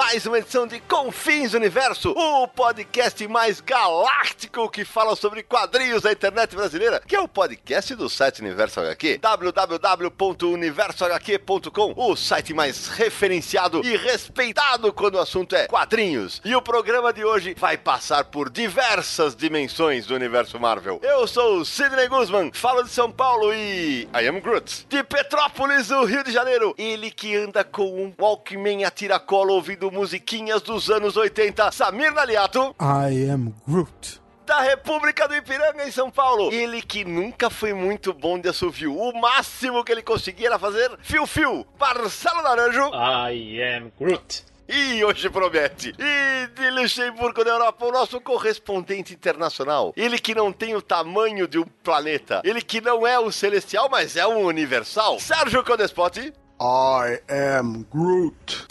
Mais uma edição de Confins Universo, o podcast mais galáctico que fala sobre quadrinhos da internet brasileira, que é o podcast do site Universo HQ, www.universohq.com, o site mais referenciado e respeitado quando o assunto é quadrinhos. E o programa de hoje vai passar por diversas dimensões do universo Marvel. Eu sou o Sidney Guzman, falo de São Paulo e I am Groot. De Petrópolis, no Rio de Janeiro, ele que anda com um Walkman a tiracolo ouvindo musiquinhas dos anos 80, Samir Naliato. I am Groot da República do Ipiranga em São Paulo. Ele que nunca foi muito bom de assovio. O máximo que ele conseguia era fazer fio-fio. Marcelo Naranjo. I am Groot. E hoje promete. E de Luxemburgo, na Europa, o nosso correspondente internacional. Ele que não tem o tamanho de um planeta. Ele que não é o celestial, mas é um universal. Sérgio Codespot. I am Groot.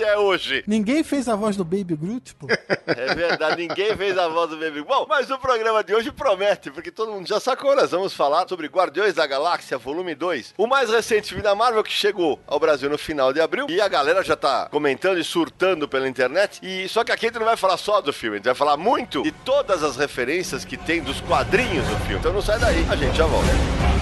é hoje. Ninguém fez a voz do Baby Groot, pô. É verdade, ninguém fez a voz do Baby Groot. Bom, mas o programa de hoje promete, porque todo mundo já sacou. Nós vamos falar sobre Guardiões da Galáxia, volume 2. O mais recente filme da Marvel que chegou ao Brasil no final de abril. E a galera já tá comentando e surtando pela internet. E só que aqui a gente não vai falar só do filme, a gente vai falar muito de todas as referências que tem dos quadrinhos do filme. Então não sai daí, a gente já volta.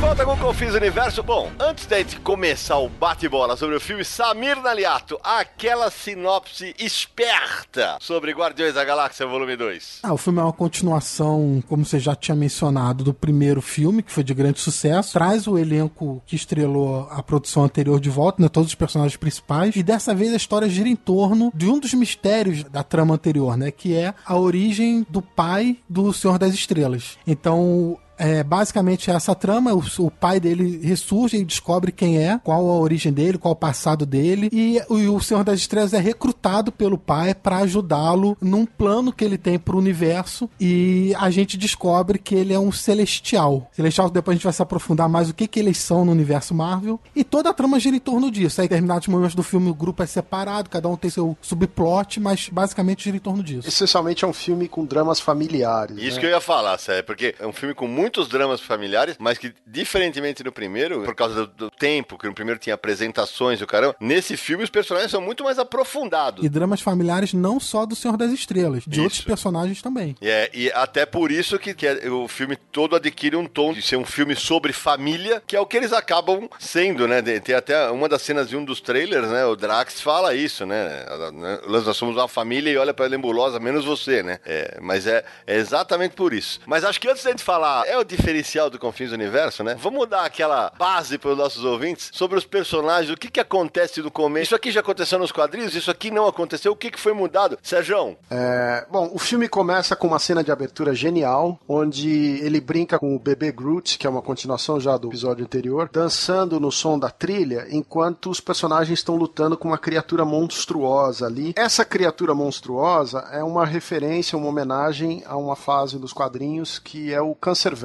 Volta com o Confins Universo. Bom, antes da gente começar o bate-bola sobre o filme Samir Naliato, aquela sinopse esperta sobre Guardiões da Galáxia Volume 2. Ah, o filme é uma continuação, como você já tinha mencionado, do primeiro filme, que foi de grande sucesso. Traz o elenco que estrelou a produção anterior de volta, né, todos os personagens principais. E dessa vez a história gira em torno de um dos mistérios da trama anterior, né, que é a origem do pai do Senhor das Estrelas. Então, é basicamente essa trama. O, o, pai dele ressurge e descobre quem é, qual a origem dele, qual o passado dele. E o, o Senhor das Estrelas é recrutado pelo pai para ajudá-lo num plano que ele tem pro universo. E a gente descobre que ele é um celestial. Celestial, depois a gente vai se aprofundar mais o que, que eles são no universo Marvel. E toda a trama gira em torno disso. Aí, em determinados momentos do filme, o grupo é separado, cada um tem seu subplot, mas basicamente gira em torno disso. Essencialmente é um filme com dramas familiares. Isso né? que eu ia falar, sério, porque é um filme com muito muitos dramas familiares, mas que, diferentemente do primeiro, por causa do, do tempo, que no primeiro tinha apresentações e o caramba, nesse filme os personagens são muito mais aprofundados. E dramas familiares não só do Senhor das Estrelas, de isso. outros personagens também. É, e até por isso que, que é, o filme todo adquire um tom de ser um filme sobre família, que é o que eles acabam sendo, né? Tem até uma das cenas de um dos trailers, né? O Drax fala isso, né? Nós somos uma família e olha pra Lembulosa, menos você, né? É, mas é, é exatamente por isso. Mas acho que antes gente falar, é o diferencial do Confins do Universo, né? Vamos dar aquela base para os nossos ouvintes sobre os personagens, o que, que acontece no começo. Isso aqui já aconteceu nos quadrinhos, isso aqui não aconteceu, o que, que foi mudado? Sérgio? É, bom, o filme começa com uma cena de abertura genial, onde ele brinca com o bebê Groot, que é uma continuação já do episódio anterior, dançando no som da trilha, enquanto os personagens estão lutando com uma criatura monstruosa ali. Essa criatura monstruosa é uma referência, uma homenagem a uma fase dos quadrinhos que é o Cancerverse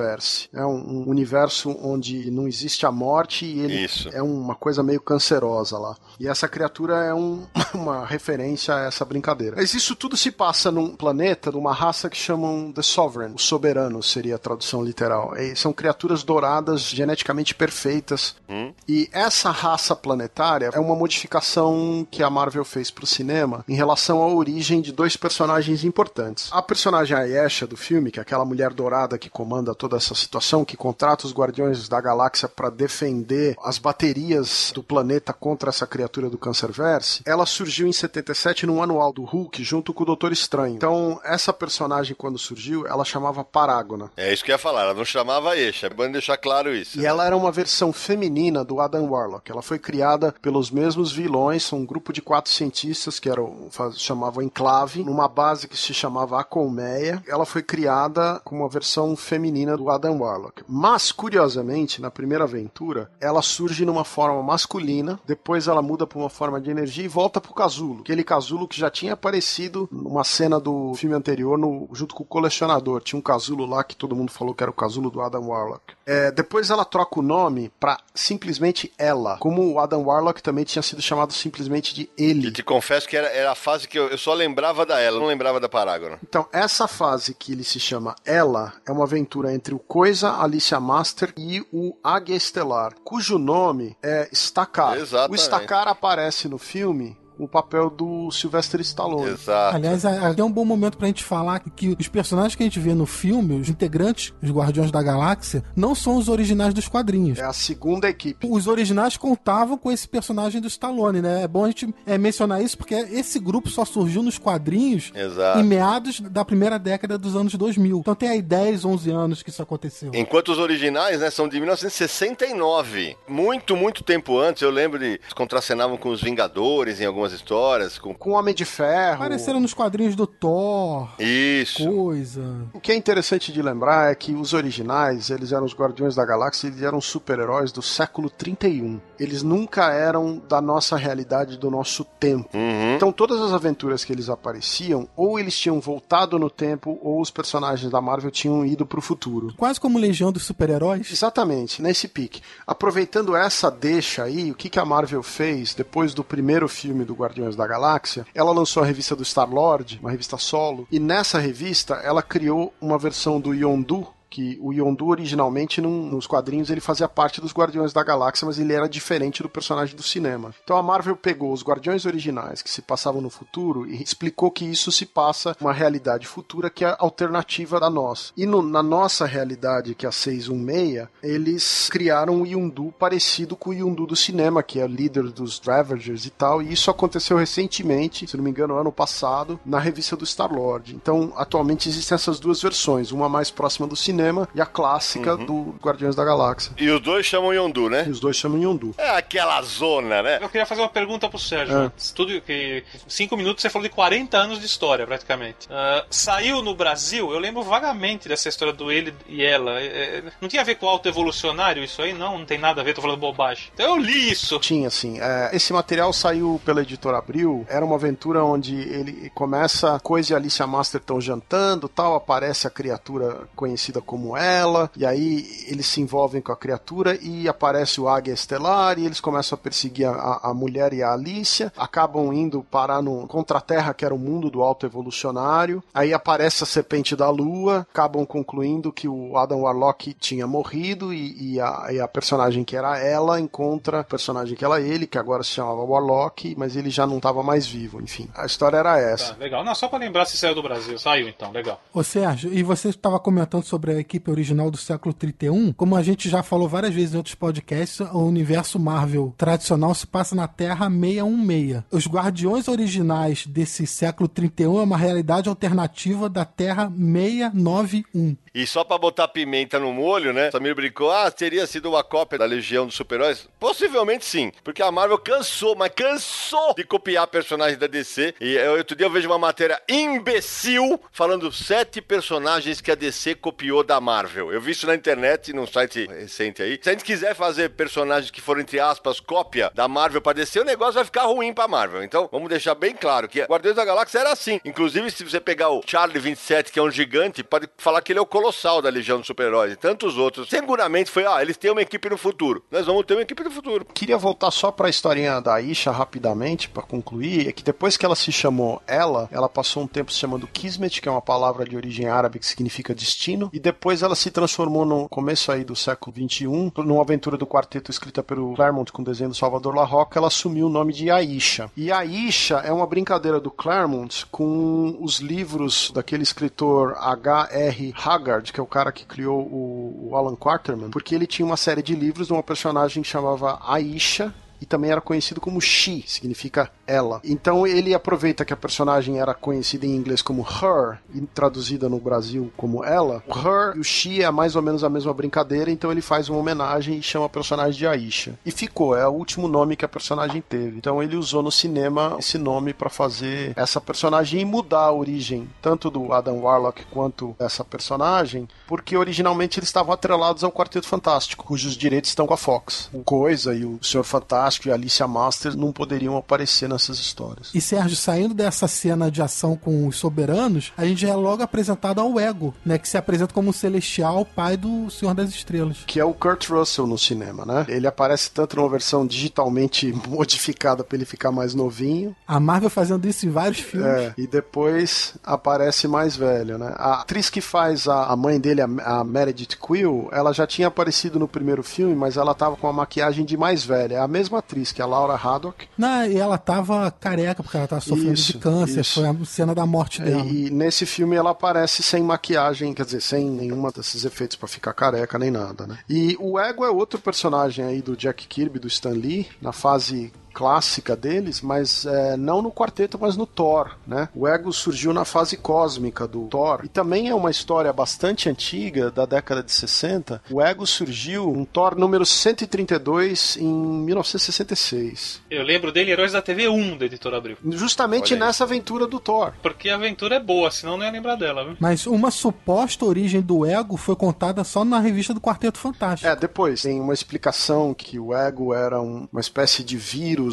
É um, um, universo onde não existe a morte e ele Isso. é uma coisa meio cancerosa lá. E essa criatura é um, uma referência a essa brincadeira. Mas isso tudo se passa num planeta, numa raça que chamam The Sovereign. O soberano seria a tradução literal. E são criaturas douradas, geneticamente perfeitas. Hum. E essa raça planetária é uma modificação que a Marvel fez pro cinema em relação à origem de dois personagens importantes. A personagem Ayesha do filme, que é aquela mulher dourada que comanda toda essa situação, que contrata os Guardiões da Galáxia para defender as baterias do planeta contra essa criatura do Cancerverse, ela surgiu em 77 no anual do Hulk junto com o Doutor Estranho. Então, essa personagem, quando surgiu, ela chamava Parágona. É isso que eu ia falar, ela não chamava Eixa, é bom deixar claro isso. E ela era uma versão feminina do Adam Warlock. Ela foi criada pelos mesmos vilões, um grupo de quatro cientistas que eram, chamavam Enclave, numa base que se chamava Colmeia. Ela foi criada como uma versão feminina do Adam Warlock. Mas, curiosamente, na primeira aventura, ela surge numa forma masculina, depois ela muda para uma forma de energia e volta pro casulo. Aquele casulo que já tinha aparecido numa cena do filme anterior no, junto com o colecionador. Tinha um casulo lá que todo mundo falou que era o casulo do Adam Warlock. É, depois ela troca o nome para simplesmente ela, como o Adam Warlock também tinha sido chamado simplesmente de ele. E te confesso que era, era a fase que eu, eu, só lembrava da ela, não lembrava da Parágona. Então, essa fase que ele se chama Ela é uma aventura entre o Coisa, Alicia Master e o Águia Estelar, cujo nome é Stacar. Exatamente. O Stacar aparece no filme o papel do Sylvester Stallone. Exato. Aliás, é um bom momento pra gente falar que os personagens que a gente vê no filme, os integrantes, os Guardiões da Galáxia, não são os originais dos quadrinhos. É a segunda equipe. Os originais contavam com esse personagem do Stallone, né? É bom a gente é, mencionar isso porque esse grupo só surgiu nos quadrinhos Exato. em meados da primeira década dos anos 2000. Então tem aí 10, 11 anos que isso aconteceu. Enquanto os originais, né, são de 1969. Muito, muito tempo antes, eu lembro de contracenavam com os Vingadores em algumas algumas histórias. Com, com Homem de Ferro. Apareceram nos quadrinhos do Thor. Isso. Coisa. O que é interessante de lembrar é que os originais, eles eram os Guardiões da Galáxia, eles eram super-heróis do século 31. Eles nunca eram da nossa realidade, do nosso tempo. Uhum. Então todas as aventuras que eles apareciam, ou eles tinham voltado no tempo, ou os personagens da Marvel tinham ido pro futuro. Quase como Legião dos Super-Heróis? Exatamente, nesse pique. Aproveitando essa deixa aí, o que, que a Marvel fez depois do primeiro filme do Guardiões da Galáxia, ela lançou a revista do Star-Lord, uma revista solo, e nessa revista ela criou uma versão do Yondu, que o Yondu originalmente num, nos quadrinhos ele fazia parte dos Guardiões da Galáxia, mas ele era diferente do personagem do cinema. Então a Marvel pegou os Guardiões originais que se passavam no futuro e explicou que isso se passa uma realidade futura que é alternativa da nossa. E no, na nossa realidade, que é a 616, eles criaram um Yondu parecido com o Yondu do cinema, que é líder dos Ravagers e tal, e isso aconteceu recentemente, se não me engano, ano passado, na revista do Star-Lord. Então, atualmente existem essas duas versões, uma mais próxima do cinema cinema e a clássica uhum. do Guardiões da Galáxia. E os dois chamam Yondu, né? E os dois chamam Yondu. É aquela zona, né? Eu queria fazer uma pergunta pro Sérgio. É. Tudo que cinco minutos você falou de 40 anos de história, praticamente. Uh, saiu no Brasil, eu lembro vagamente dessa história do ele e ela. É, é não tinha a ver com autoevolucionário isso aí? Não, não tem nada a ver, tô falando bobagem. Então eu li isso. Tinha, sim. É, esse material saiu pela editora Abril. Era uma aventura onde ele começa, Coisa e Alicia Master estão jantando, tal, aparece a criatura conhecida como ela, e aí eles se envolvem com a criatura e aparece o Águia Estelar e eles começam a perseguir a, a mulher e a Alicia, acabam indo parar no Contra-Terra, que era o mundo do alto evolucionário, aí aparece a Serpente da Lua, acabam concluindo que o Adam Warlock tinha morrido e, e, a, e a, personagem que era ela encontra o personagem que era ele, que agora se chamava Warlock, mas ele já não estava mais vivo, enfim. A história era essa. Tá, legal. Não, só para lembrar se saiu do Brasil. Saiu então, legal. Ô Sérgio, e você estava comentando sobre a equipe original do século 31, como a gente já falou várias vezes em outros podcasts, o universo Marvel tradicional se passa na Terra 616. Os Guardiões originais desse século 31 é uma realidade alternativa da Terra 691. E só pra botar pimenta no molho, né? Samir brincou, ah, teria sido uma cópia da Legião dos Super-Heróis? Possivelmente sim, porque a Marvel cansou, mas cansou de copiar personagens da DC. E eu, outro dia eu vejo uma matéria imbecil falando sete personagens que a DC copiou da Marvel. Eu vi isso na internet, num site recente aí. Se a gente quiser fazer personagens que foram, entre aspas, cópia da Marvel pra DC, o negócio vai ficar ruim pra Marvel. Então, vamos deixar bem claro que Guardiões da Galáxia era assim. Inclusive, se você pegar o Charlie 27, que é um gigante, pode falar que ele é o colossal da Legião dos Super-Heróis e tantos outros. Seguramente foi, ah, eles têm uma equipe no futuro. Nós vamos ter uma equipe no futuro. Queria voltar só pra historinha da Isha rapidamente, para concluir, é que depois que ela se chamou ela, ela passou um tempo se chamando Kismet, que é uma palavra de origem árabe que significa destino, e depois depois ela se transformou no começo aí do século XXI, numa aventura do quarteto escrita pelo Claremont com desenho do Salvador La Roca, ela assumiu o nome de Aisha. E Aisha é uma brincadeira do Claremont com os livros daquele escritor H.R. Haggard, que é o cara que criou o, o Alan Quaterman, porque ele tinha uma série de livros de uma personagem que chamava Aisha, e também era conhecido como She, significa ela. Então ele aproveita que a personagem era conhecida em inglês como Her e traduzida no Brasil como ela. O Her e o She é mais ou menos a mesma brincadeira, então ele faz uma homenagem e chama a personagem de Aisha. E ficou, é o último nome que a personagem teve. Então ele usou no cinema esse nome para fazer essa personagem e mudar a origem tanto do Adam Warlock quanto dessa personagem, porque originalmente eles estavam atrelados ao Quarteto Fantástico, cujos direitos estão com a Fox. O Coisa e o Senhor Fantástico e a Alicia Masters não poderiam aparecer nessas histórias. E Sérgio, saindo dessa cena de ação com os soberanos, a gente é logo apresentado ao Ego, né? Que se apresenta como o celestial pai do Senhor das Estrelas. Que é o Kurt Russell no cinema, né? Ele aparece tanto numa versão digitalmente modificada para ele ficar mais novinho. A Marvel fazendo isso em vários filmes. É, e depois aparece mais velho, né? A atriz que faz a, a mãe dele, a, a Meredith Quill, ela já tinha aparecido no primeiro filme, mas ela tava com a maquiagem de mais velha. É a mesma atriz, que é a Laura Haddock. Não, e ela tava careca, porque ela tava sofrendo Isso, de câncer. isso. Foi a cena da morte dela. E, nesse filme ela aparece sem maquiagem, quer dizer, sem nenhuma desses efeitos pra ficar careca nem nada, né? E o Ego é outro personagem aí do Jack Kirby, do Stan Lee, na fase clássica deles, mas é, não no quarteto, mas no Thor, né? O Ego surgiu na fase cósmica do Thor e também é uma história bastante antiga da década de 60. O Ego surgiu no Thor número 132 em 1966, Eu lembro dele, Heróis da TV 1 da Editora Abril. justamente nessa aventura do Thor. Porque a aventura é boa, senão não ia lembrar dela, viu? Mas uma suposta origem do Ego foi contada só na revista do Quarteto Fantástico. É, depois tem uma explicação que o ego era um- uma espécie de vírus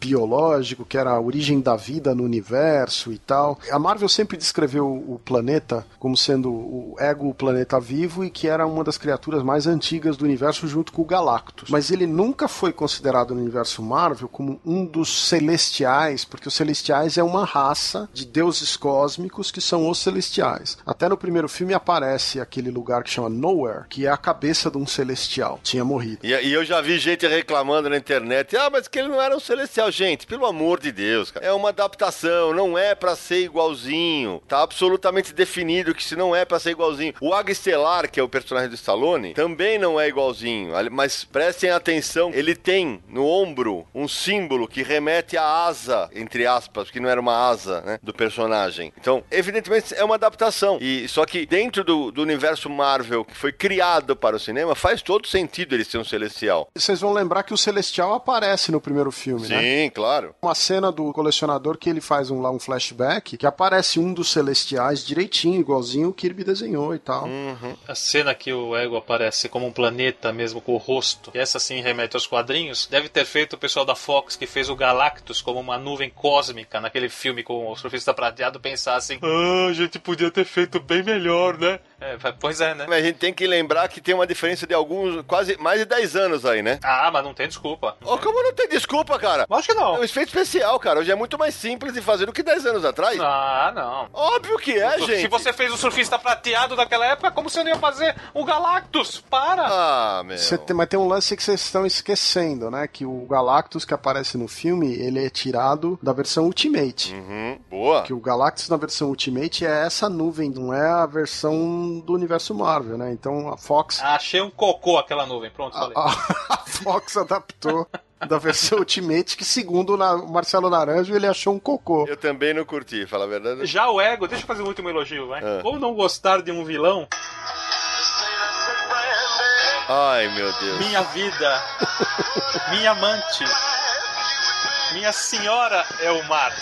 biológico, que era a origem da vida no universo e tal. A Marvel sempre descreveu o planeta como sendo o ego, o planeta vivo, e que era uma das criaturas mais antigas do universo junto com o Galactus. Mas ele nunca foi considerado no universo Marvel como um dos celestiais, porque os celestiais é uma raça de deuses cósmicos que são os celestiais. Até no primeiro filme aparece aquele lugar que chama Nowhere, que é a cabeça de um celestial. Tinha morrido. E, e eu já vi gente reclamando na internet, ah, mas que ele não era um celestial. Gente, pelo amor de Deus, cara. É uma adaptação, não é pra ser igualzinho. Tá absolutamente definido que se não é pra ser igualzinho. O Águia Estelar, que é o personagem do Stallone, também não é igualzinho. Mas prestem atenção, ele tem no ombro um símbolo que remete à asa, entre aspas, que não era uma asa, né, do personagem. Então, evidentemente, é uma adaptação. E só que dentro do, do universo Marvel, que foi criado para o cinema, faz todo sentido ele ser um celestial. Vocês vão lembrar que o celestial aparece no primeiro filme, né? Sim, claro. Uma cena do colecionador que ele faz um, lá um flashback que aparece um dos celestiais direitinho, igualzinho o Kirby desenhou e tal. A cena que o Ego aparece como um planeta mesmo com o rosto, e essa sim remete aos quadrinhos, deve ter feito o pessoal da Fox que fez o Galactus como uma nuvem cósmica naquele filme com o surfista prateado pensar assim: Ah, a gente podia ter feito bem melhor, né? É, pois é, né? Mas a gente tem que lembrar que tem uma diferença de alguns, quase mais de 10 anos aí, né? Ah, mas não tem desculpa. Ô, como não tem desculpa, cara? Acho que não. É um efeito especial, cara. Hoje é muito mais simples de fazer do que 10 anos atrás. Ah, não. Óbvio que é, Se gente. você fez o surfista prateado daquela época, como você não ia fazer o Galactus? Para! Ah, meu. Tem- mas tem um lance que vocês estão esquecendo, né? Que o Galactus que aparece no filme, ele é tirado da versão Ultimate. Uhum, boa. Que o Galactus na versão Ultimate é essa nuvem, não é a versão do universo Marvel, né? Então a Fox, Achei um cocô aquela nuvem. Pronto, falei. a, a Fox adaptou da versão Ultimate, que segundo o Marcelo Naranjo, ele achou um cocô. Eu também não curti, fala a verdade. Já o Ego, deixa eu fazer um último elogio, vai. Ah. Como não gostar de um vilão? Ai, meu Deus. Minha vida, minha amante, minha senhora é o mar.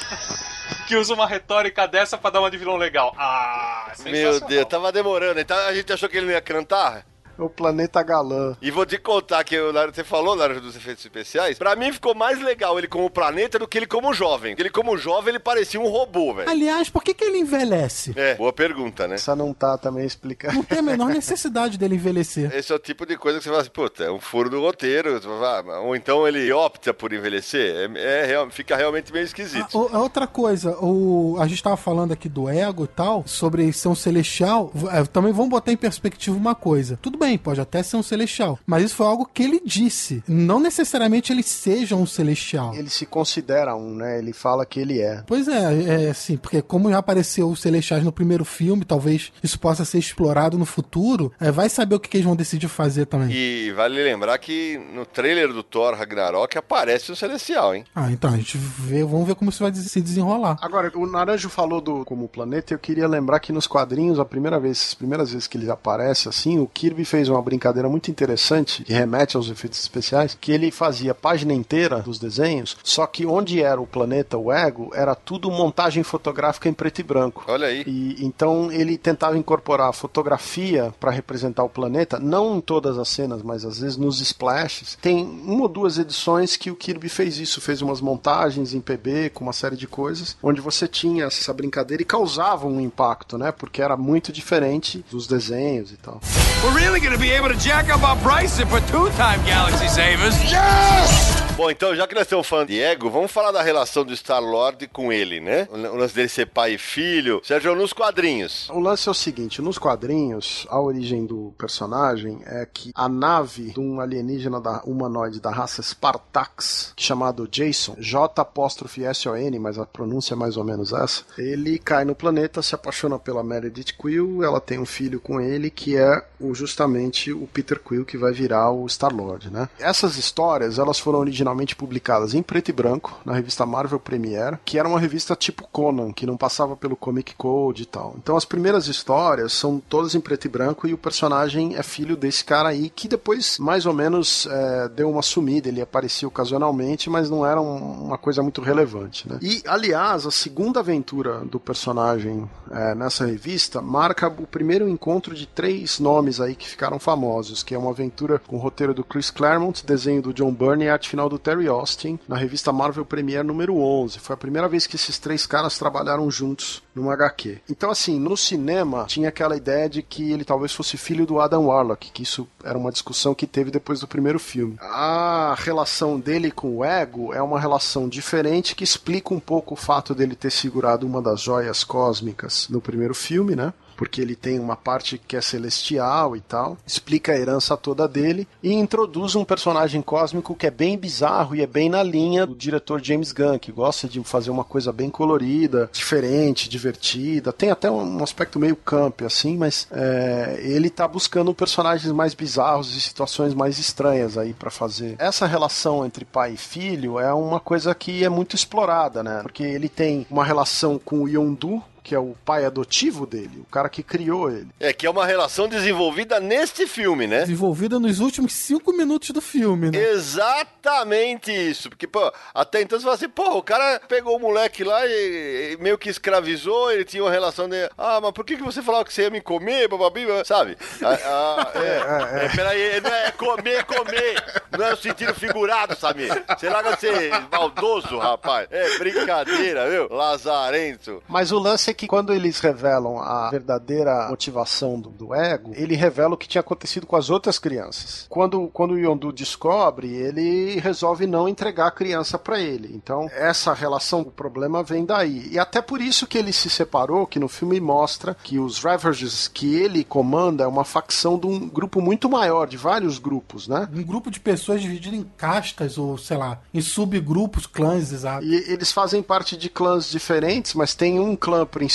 Que usa uma retórica dessa pra dar uma de vilão legal. Ah, Meu. Deus, tava demorando. Então a gente achou que ele não ia cantar? O planeta galã. E vou te contar que eu, você falou, Naruto, dos efeitos especiais. Pra mim ficou mais legal ele como planeta do que ele como jovem. Ele como jovem, ele parecia um robô, velho. Aliás, por que, que ele envelhece? É, boa pergunta, né? Essa não tá também explicando. Não tem a menor necessidade dele envelhecer. Esse é o tipo de coisa que você fala assim, puta, é um furo do roteiro. Ah, ou então ele opta por envelhecer. É, é fica realmente meio esquisito. Ah, outra coisa, o, a gente tava falando aqui do ego e tal, sobre ser um celestial. É, também vamos botar em perspectiva uma coisa. Tudo bem, pode até ser um celestial, mas isso foi algo que ele disse. Não necessariamente ele seja um celestial. Ele se considera um, né? Ele fala que ele é. Pois é, é assim, porque como já apareceu os celestiais no primeiro filme, talvez isso possa ser explorado no futuro, é, vai saber o que, que eles vão decidir fazer também. E vale lembrar que no trailer do Thor Ragnarok aparece o celestial, hein? Ah, então a gente vê, vamos ver como isso vai se desenrolar. Agora, o Naranjo falou do como planeta, eu queria lembrar que nos quadrinhos, a primeira vez, as primeiras vezes que ele aparece assim, o Kirby fez uma brincadeira muito interessante que remete aos efeitos especiais, que ele fazia página inteira dos desenhos, só que onde era o planeta, o ego, era tudo montagem fotográfica em preto e branco. Olha aí. E então ele tentava incorporar fotografia para representar o planeta, não em todas as cenas, mas às vezes nos splashes. Tem uma ou duas edições que o Kirby fez isso, fez umas montagens em PB com uma série de coisas, onde você tinha essa brincadeira e causava um impacto, né? Porque era muito diferente dos desenhos e tal. We're really gonna be able to jack up our price for two-time Galaxy Savers. Yes! Bom, então, já que nós estamos falando de ego, vamos falar da relação do Star-Lord com ele, né? O lance dele ser pai e filho. Sérgio, nos quadrinhos. O lance é o seguinte, nos quadrinhos, a origem do personagem é que a nave de um alienígena da, humanoide da raça Spartax, chamado Jason, J-S-O-N, mas a pronúncia é mais ou menos essa, ele cai no planeta, se apaixona pela Meredith Quill, ela tem um filho com ele, que é o, justamente o Peter Quill, que vai virar o Star-Lord, né? Essas histórias, elas foram originalmente originalmente publicadas em preto e branco na revista Marvel Premiere, que era uma revista tipo Conan, que não passava pelo Comic Code e tal. Então as primeiras histórias são todas em preto e branco e o personagem é filho desse cara aí que depois mais ou menos é, deu uma sumida, ele aparecia ocasionalmente, mas não era um, uma coisa muito relevante. Né? E aliás, a segunda aventura do personagem é, nessa revista marca o primeiro encontro de três nomes aí que ficaram famosos, que é uma aventura com o roteiro do Chris Claremont, desenho do John Byrne e arte final do Terry Austin na revista Marvel Premiere número 11. Foi a primeira vez que esses três caras trabalharam juntos numa HQ. Então, assim, no cinema tinha aquela ideia de que ele talvez fosse filho do Adam Warlock, que isso era uma discussão que teve depois do primeiro filme. A relação dele com o Ego é uma relação diferente que explica um pouco o fato dele ter segurado uma das joias cósmicas no primeiro filme, né? Porque ele tem uma parte que é celestial e tal, explica a herança toda dele e introduz um personagem cósmico que é bem bizarro e é bem na linha do diretor James Gunn, que gosta de fazer uma coisa bem colorida, diferente, divertida, tem até um aspecto meio camp assim, mas é, ele tá buscando personagens mais bizarros e situações mais estranhas aí para fazer. Essa relação entre pai e filho é uma coisa que é muito explorada, né? Porque ele tem uma relação com o Yondu, que é o pai adotivo dele, o cara que criou ele. É, que é uma relação desenvolvida neste filme, né? Desenvolvida nos últimos cinco minutos do filme, né? Exatamente isso. Porque, pô, até então você fala assim, pô, o cara pegou o moleque lá e, e meio que escravizou, ele tinha uma relação de, ah, mas por que, que você falava que você ia me comer, bababi, sabe? Ah, ah, é, é, é. é, peraí, não é comer, comer, não é o sentido figurado, sabe? Você larga de ser maldoso, rapaz. É brincadeira, viu? Lazarento. Mas o lance é que quando eles revelam a verdadeira motivação do, do, ego, ele revela o que tinha acontecido com as outras crianças. Quando, quando o Yondu descobre, ele resolve não entregar a criança para ele. Então, essa relação, o problema vem daí. E até por isso que ele se separou, que no filme mostra que os Ravagers que ele comanda é uma facção de um grupo muito maior, de vários grupos, né? Um grupo de pessoas dividido em castas, ou sei lá, em subgrupos, clãs, exato. E eles fazem parte de clãs diferentes, mas tem um clã principal,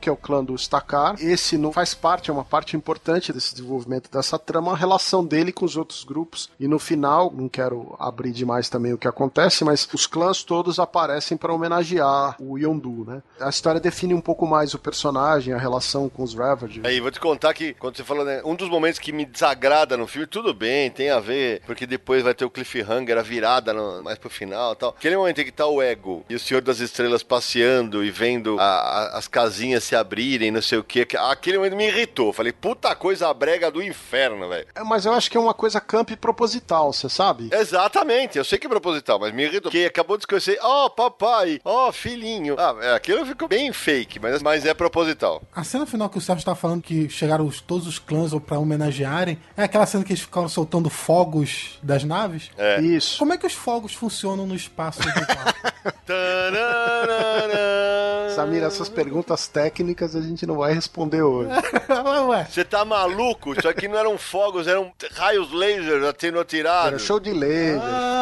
que é o clã do Stakar. Esse não faz parte, é uma parte importante desse desenvolvimento dessa trama, a relação dele com os outros grupos. E no final, não quero abrir demais também o que acontece, mas os clãs todos aparecem para homenagear o Yondu, né? A história define um pouco mais o personagem, a relação com os Ravagers. Aí, vou te contar que, quando você falou, né, um dos momentos que me desagrada no filme, tudo bem, tem a ver, porque depois vai ter o cliffhanger, a virada no, mais pro final e tal. Aquele momento em que tá o Ego e o Senhor das Estrelas passeando e vendo a, a, as casinhas se abrirem, não sei o que, aquele momento me irritou. Falei, puta coisa brega do inferno, velho. É, mas eu acho que é uma coisa camp proposital, você sabe? Exatamente, eu sei que é proposital, mas me irritou. Que acabou de esquecer, ó, oh, papai, ó, oh, filhinho. Ah, é, aquilo ficou bem fake, mas, mas é proposital. A cena final que o Sérgio estava falando que chegaram os, todos os clãs para homenagearem é aquela cena que eles ficaram soltando fogos das naves? É. Isso. Como é que os fogos funcionam no espaço do Samir, essas perguntas técnicas a gente não vai responder hoje. Você tá maluco? Isso aqui não eram fogos, eram raios laser sendo atirados. Era show de laser. Ah,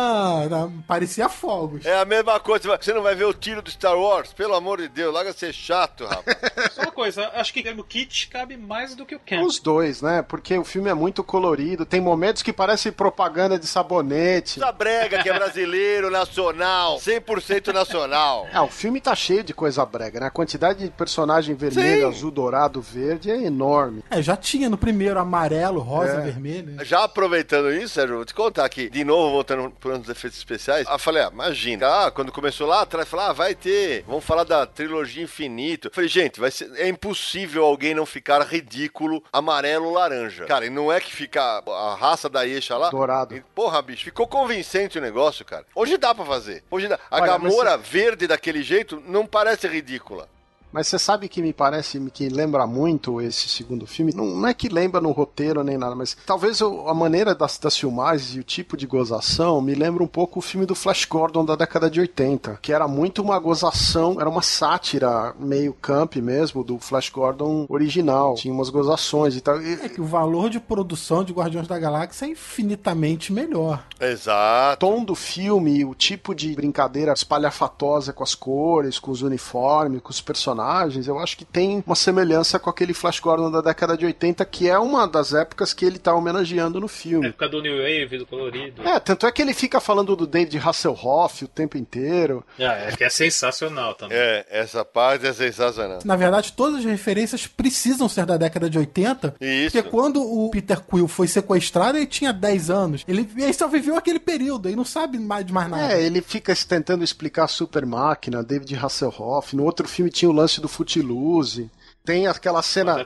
parecia fogos. É a mesma coisa. Você não vai ver o tiro do Star Wars? Pelo amor de Deus, larga ser chato, rapaz. Só uma coisa, acho que o kit cabe mais do que o Ken. Os dois, né? Porque o filme é muito colorido, tem momentos que parece propaganda de sabonete. Essa brega que é brasileiro, nacional, 100% nacional. É, o filme tá cheio de coisa brega, né? A quantidade de personagem vermelho, Sim. azul, dourado, verde é enorme. É, já tinha no primeiro amarelo, rosa, é. vermelho. Já aproveitando isso, Sérgio, vou te contar aqui, de novo, voltando para os efeitos especiais, eu falei, ah, imagina, ah, quando começou lá atrás, falei, ah, vai ter, vamos falar da trilogia infinito. Eu falei, gente, vai ser, é impossível alguém não ficar ridículo amarelo laranja. Cara, e não é que fica a raça da Eixa lá. Dourado. E, porra, bicho, ficou convincente o negócio, cara. Hoje dá pra fazer. Hoje dá. A Olha, Gamora verde daquele jeito não parece ridícula. Mas você sabe que me parece que lembra muito esse segundo filme? Não, não é que lembra no roteiro nem nada, mas talvez a maneira das, das filmagens e o tipo de gozação me lembra um pouco o filme do Flash Gordon da década de 80, que era muito uma gozação, era uma sátira meio camp mesmo do Flash Gordon original. Tinha umas gozações e tal. É que o valor de produção de Guardiões da Galáxia é infinitamente melhor. Exato. O tom do filme, o tipo de brincadeira espalhafatosa com as cores, com os uniformes, com os personagens personagens, eu acho que tem uma semelhança com aquele Flash Gordon da década de 80, que é uma das épocas que ele tá homenageando no filme. A época do New Wave, do colorido. É, tanto é que ele fica falando do David Hasselhoff o tempo inteiro. É, é que é sensacional também. É, essa parte é sensacional. Na verdade, todas as referências precisam ser da década de 80, Isso. porque quando o Peter Quill foi sequestrado, ele tinha 10 anos. Ele, ele só viveu aquele período, e não sabe mais de mais nada. É, ele fica tentando explicar a super máquina, David Hasselhoff. No outro filme tinha o lance do Footloose. Tem aquela cena.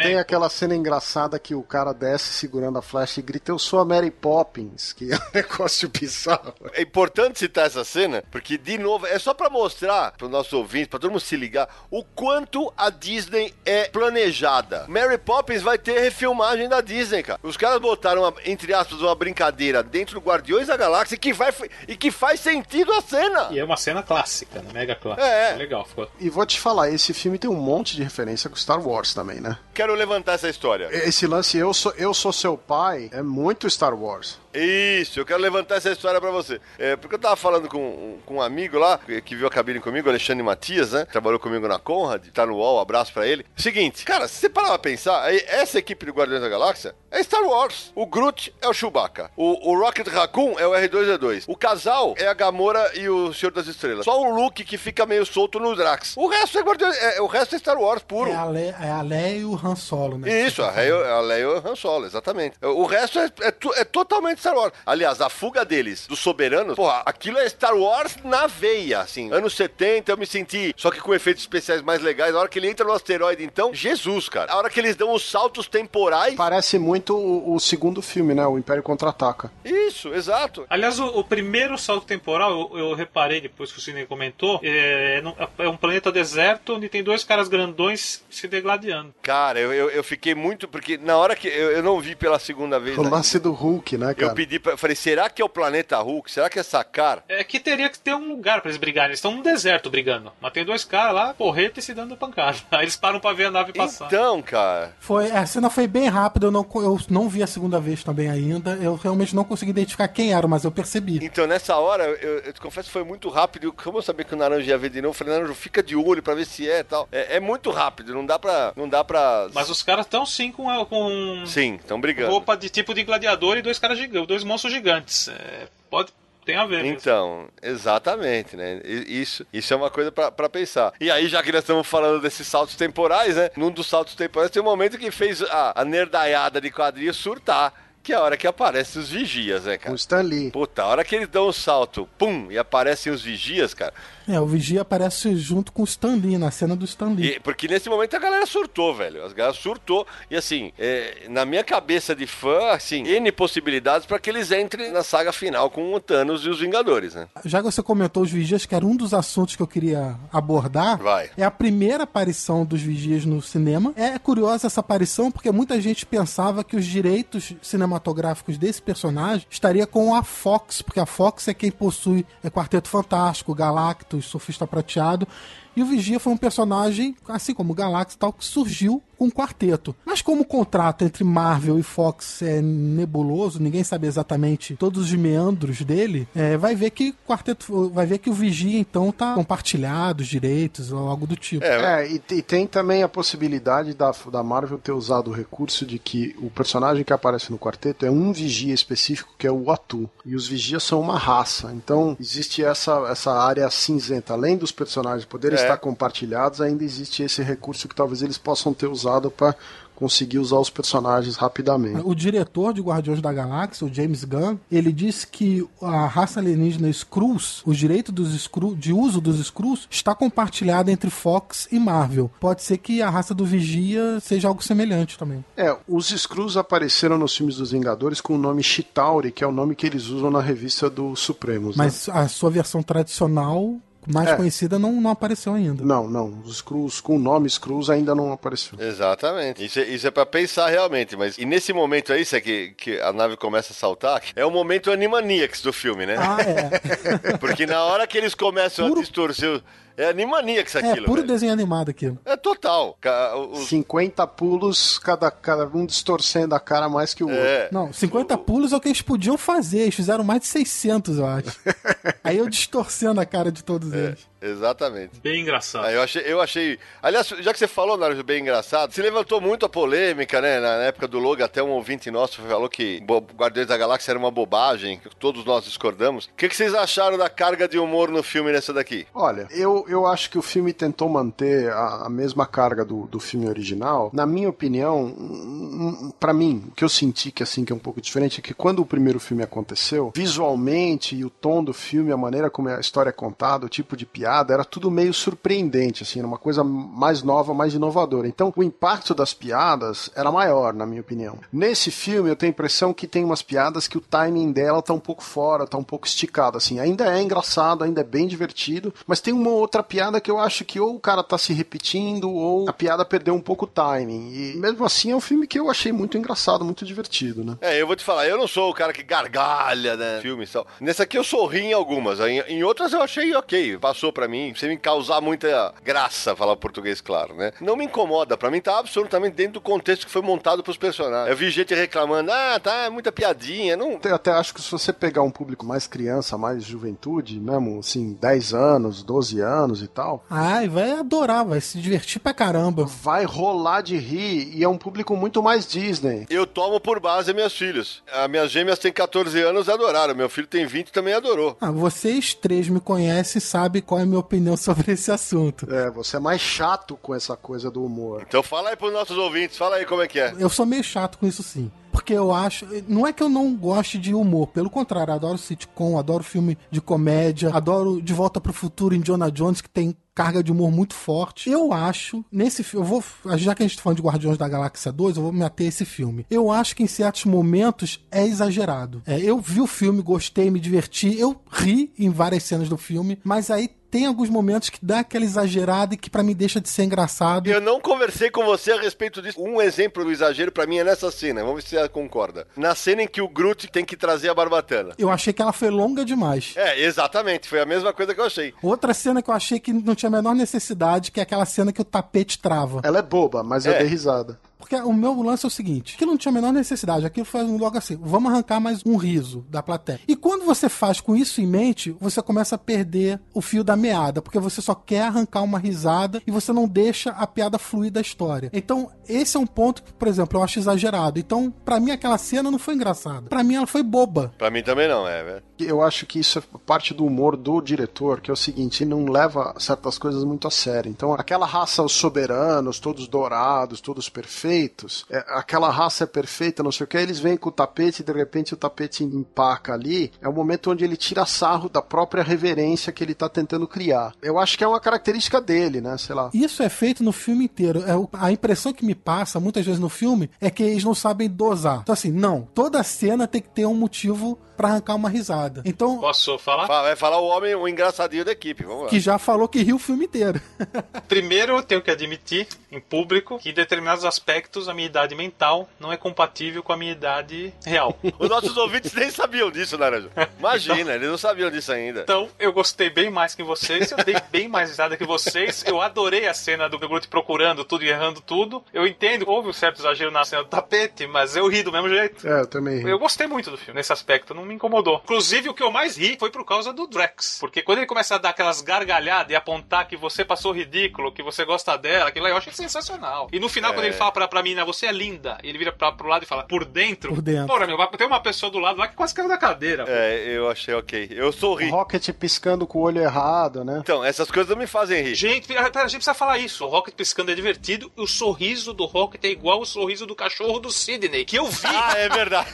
Tem aquela cena engraçada que o cara desce segurando a flecha e grita: Eu sou a Mary Poppins, que é um negócio bizarro. É importante citar essa cena, porque, de novo, é só para mostrar para os nossos ouvintes, para todo mundo se ligar, o quanto a Disney é planejada. Mary Poppins vai ter refilmagem da Disney, cara. Os caras botaram, uma, entre aspas, uma brincadeira dentro do Guardiões da Galáxia que vai, e que faz sentido a cena. E é uma cena clássica, né? mega clássica. É. é legal. Ficou... E vou te falar, esse filme tem um monte de referência referência com Star Wars também, né? Quero levantar essa história. Esse lance eu sou, eu sou seu pai é muito Star Wars. Isso, eu quero levantar essa história para você. É, porque eu tava falando com, com um amigo lá, que viu a cabine comigo, Alexandre Matias, né? Trabalhou comigo na Conrad, tá no UOL, abraço para ele. Seguinte, cara, se você parar pra pensar, essa equipe do Guardiões da Galáxia é Star Wars. O Groot é o Chewbacca. O, o Rocket Raccoon é o R2-D2. O casal é a Gamora e o Senhor das Estrelas. Só o Luke que fica meio solto no Drax. O resto é Guardiões, é, o resto é Star Wars puro. É a, Le, é a Leia e o Han Solo, né? Isso, a Leia, a Leia e o Han Solo, exatamente. O resto é, é, é totalmente Star Wars. Aliás, a fuga deles, dos soberanos, porra, aquilo é Star Wars na veia, assim. Anos 70, eu me senti, só que com efeitos especiais mais legais. Na hora que ele entra no asteroide, então, Jesus, cara. A hora que eles dão os saltos temporais. Parece muito o, o segundo filme, né? O Império Contra-Ataca. Isso, exato. Aliás, o, o, primeiro salto temporal, eu, eu, reparei depois que o Cine comentou, é, é um planeta deserto onde tem dois caras grandões se degladiando. Cara, eu, eu, eu fiquei muito, porque na hora que eu, eu não vi pela segunda vez. O lance do Hulk, né, cara? Eu pedi pra, falei, será que é o planeta Hulk? Será que é Sakar? É que teria que ter um lugar para eles brigarem. Eles estão no deserto brigando. Mas tem dois caras lá, porreta e se dando pancada. Aí eles param pra ver a nave passar. Então, cara. Foi, a cena foi bem rápida, eu não, eu não vi a segunda vez também ainda. Eu realmente não consegui identificar quem era, mas eu percebi. Então, nessa hora, eu, eu te confesso que foi muito rápido. Como eu sabia que o Naranja ia ver de novo, eu falei, Naranja, fica de olho pra ver se é e tal. É, é muito rápido, não dá pra. Não dá pra... Mas os caras estão sim com. com... Sim, estão brigando. Roupa de tipo de gladiador e dois caras gigantes, dois monstros gigantes. É, pode tem a ver. Então, mesmo. exatamente, né? Isso, isso é uma coisa para pensar. E aí, já que nós estamos falando desses saltos temporais, né? Num dos saltos temporais tem um momento que fez a, a nerdaiada de quadrinhos surtar que é a hora que aparecem os vigias, né, cara? O Stan Lee. Puta, a hora que eles dão um salto, pum, e aparecem os vigias, cara. É, o Vigia aparece junto com o Stan Lee, na cena do Stan Lee. E- porque nesse momento a galera surtou, velho. As galera surtou. E assim, é, na minha cabeça de fã, assim, N possibilidades pra que eles entrem na saga final com o Thanos e os Vingadores, né? Já que você comentou os vigias, que era um dos assuntos que eu queria abordar, Vai. é a primeira aparição dos vigias no cinema. É curiosa essa aparição porque muita gente pensava que os direitos cinematográficos desse personagem estaria com a Fox, porque a Fox é quem possui é Quarteto Fantástico, Galactus, Surfista Prateado. E o Vigia foi um personagem, assim como o Galactus tal, que surgiu um quarteto. Mas como o contrato entre Marvel e Fox é nebuloso, ninguém sabe exatamente todos os meandros dele, é, vai ver que o quarteto, vai ver que o Vigia então tá compartilhado os direitos ou algo do tipo. É, É, e, e tem também a possibilidade da, da Marvel ter usado o recurso de que o personagem que aparece no quarteto é um vigia específico, que é o Atu. E os vigias são uma raça. Então, existe essa, essa área cinzenta. Além dos personagens poderem É. estar compartilhados, ainda existe esse recurso que talvez eles possam ter usado para conseguir usar os personagens rapidamente. O diretor de Guardiões da Galáxia, o James Gunn, ele disse que a raça alienígena Skrulls, os direitos dos Skrull, de uso dos Skrulls, está compartilhado entre Fox e Marvel. Pode ser que a raça do Vigia seja algo semelhante também. É, os Skrulls apareceram nos filmes dos Vingadores com o nome Chitauri, que é o nome que eles usam na revista do Supremos. né? Mas a sua versão tradicional, mais É. conhecida, não, não apareceu ainda. Não, não. Os Skrulls com o nome Skrulls ainda não apareceu. Exatamente. Isso, é- isso é pra pensar realmente, mas e nesse momento aí, isso é que, que a nave começa a saltar, é o momento Animaniacs do filme, né? Ah, é. Porque na hora que eles começam Puro- a distorcer, o- é Animaniacs É, aquilo, puro velho. desenho animado aqui. É total. Os, 50 pulos, cada, cada um distorcendo a cara mais que o outro. é, Não, 50 pulos é o que eles podiam fazer. Eles fizeram mais de 600, eu acho. Aí eu distorcendo a cara de todos eles. Exatamente. Bem engraçado. Aí eu achei, eu achei. Aliás, já que você falou, Naruto, bem engraçado, se levantou muito a polêmica, né? Na época do Logan, até um ouvinte nosso falou que Guardiões da Galáxia era uma bobagem, que todos nós discordamos. O que, que vocês acharam da carga de humor no filme nessa daqui? Olha, eu, eu acho que o filme tentou manter a, a mesma carga do, do filme original. Na minha opinião, hum, pra mim, o que eu senti que assim que é um pouco diferente é que quando o primeiro filme aconteceu, visualmente e o tom do filme, a maneira como a história é contada, o tipo de piada, era tudo meio surpreendente, assim, uma coisa mais nova, mais inovadora. Então, o impacto das piadas era maior, na minha opinião. Nesse filme, eu tenho a impressão que tem umas piadas que o timing dela tá um pouco fora, tá um pouco esticado, assim. Ainda é engraçado, ainda é bem divertido, mas tem uma outra piada que eu acho que ou o cara tá se repetindo, ou a piada perdeu um pouco o timing. E mesmo assim, é um filme que eu achei muito engraçado, muito divertido, né? É, eu vou te falar, eu não sou o cara que gargalha, né? Filmes e tal. Nessa aqui eu sorri em algumas, em, em outras eu achei ok, passou pra mim, sem me causar muita graça, falar português claro, né? Não me incomoda, pra mim tá absolutamente dentro do contexto que foi montado pros personagens. Eu vi gente reclamando, ah, tá, é muita piadinha, não... Eu até acho que se você pegar um público mais criança, mais juventude, mesmo assim, 10 anos, 12 anos e tal, Ai, vai adorar, vai se divertir pra caramba. vai rolar de rir e é um público muito mais Disney. Eu tomo por base meus filhos. As minhas gêmeas têm 14 anos e adoraram. Meu filho tem 20 e também adorou. Ah, vocês três me conhecem e sabem qual é minha opinião sobre esse assunto. É, você é mais chato com essa coisa do humor. Então fala aí pros nossos ouvintes, fala aí como é que é. Eu sou meio chato com isso sim. Porque eu acho. Não é que eu não goste de humor, pelo contrário, adoro sitcom, adoro filme de comédia, adoro De Volta pro Futuro em Jonah Jones, que tem carga de humor muito forte. Eu acho, nesse filme, eu vou. Já que a gente tá falando de Guardiões da Galáxia 2, eu vou me ater a esse filme. Eu acho que em certos momentos é exagerado. É, eu vi o filme, gostei, me diverti, eu ri em várias cenas do filme, mas aí tem alguns momentos que dá aquela exagerada e que pra mim deixa de ser engraçado. Eu não conversei com você a respeito disso. Um exemplo do exagero pra mim é nessa cena. Vamos ver se concorda. Na cena em que o Groot tem que trazer a barbatana. Eu achei que ela foi longa demais. É, exatamente. Foi a mesma coisa que eu achei. Outra cena que eu achei que não tinha a menor necessidade, que é aquela cena que o tapete trava. Ela é boba, mas é, É. bem risada. Porque o meu lance é o seguinte, que não tinha a menor necessidade, aquilo foi logo assim, vamos arrancar mais um riso da plateia. E quando você faz com isso em mente, você começa a perder o fio da meada, porque você só quer arrancar uma risada e você não deixa a piada fluir da história. Então, esse é um ponto que, por exemplo, eu acho exagerado. Então, pra mim aquela cena não foi engraçada. Pra mim ela foi boba. Pra mim também não, é, velho. Eu acho que isso é parte do humor do diretor, que é o seguinte, ele não leva certas coisas muito a sério. Então, aquela raça, os soberanos, todos dourados, todos perfeitos, perfeitos, é, aquela raça é perfeita, não sei o que, eles vêm com o tapete e de repente o tapete empaca ali. É o momento onde ele tira sarro da própria reverência que ele tá tentando criar. Eu acho que é uma característica dele, né? Sei lá. Isso é feito no filme inteiro. É, a impressão que me passa muitas vezes no filme é que eles não sabem dosar. Então, assim, não. Toda cena tem que ter um motivo para arrancar uma risada. Então. Posso falar? Vai falar o homem, o engraçadinho da equipe. Vamos lá. Que já falou que riu o filme inteiro. Primeiro, eu tenho que admitir, em público, que em determinados aspectos a minha idade mental não é compatível com a minha idade real. Os nossos ouvintes nem sabiam disso, Naranja. Imagina, então, eles não sabiam disso ainda. Então, eu gostei bem mais que vocês, eu dei bem mais risada que vocês. Eu adorei a cena do Groot procurando tudo e errando tudo. Eu entendo, houve um certo exagero na cena do tapete, mas eu ri do mesmo jeito. É, eu também ri. Eu gostei muito do filme nesse aspecto. Não me incomodou. Inclusive, o que eu mais ri foi por causa do Drex. Porque quando ele começa a dar aquelas gargalhadas e apontar que você passou ridículo, que você gosta dela, aquilo aí eu acho sensacional. E no final, é. quando ele fala pra, pra mina, você é linda, ele vira pra, pro lado e fala, por dentro? Por dentro. Porra, meu, tem uma pessoa do lado lá que quase caiu da cadeira. É, eu achei ok. Eu sorri. O Rocket piscando com o olho errado, né? Então, essas coisas não me fazem rir. Gente, pera, a gente precisa falar isso. O Rocket piscando é divertido e o sorriso do Rocket é igual o sorriso do cachorro do Sidney, que eu vi. Ah, é verdade.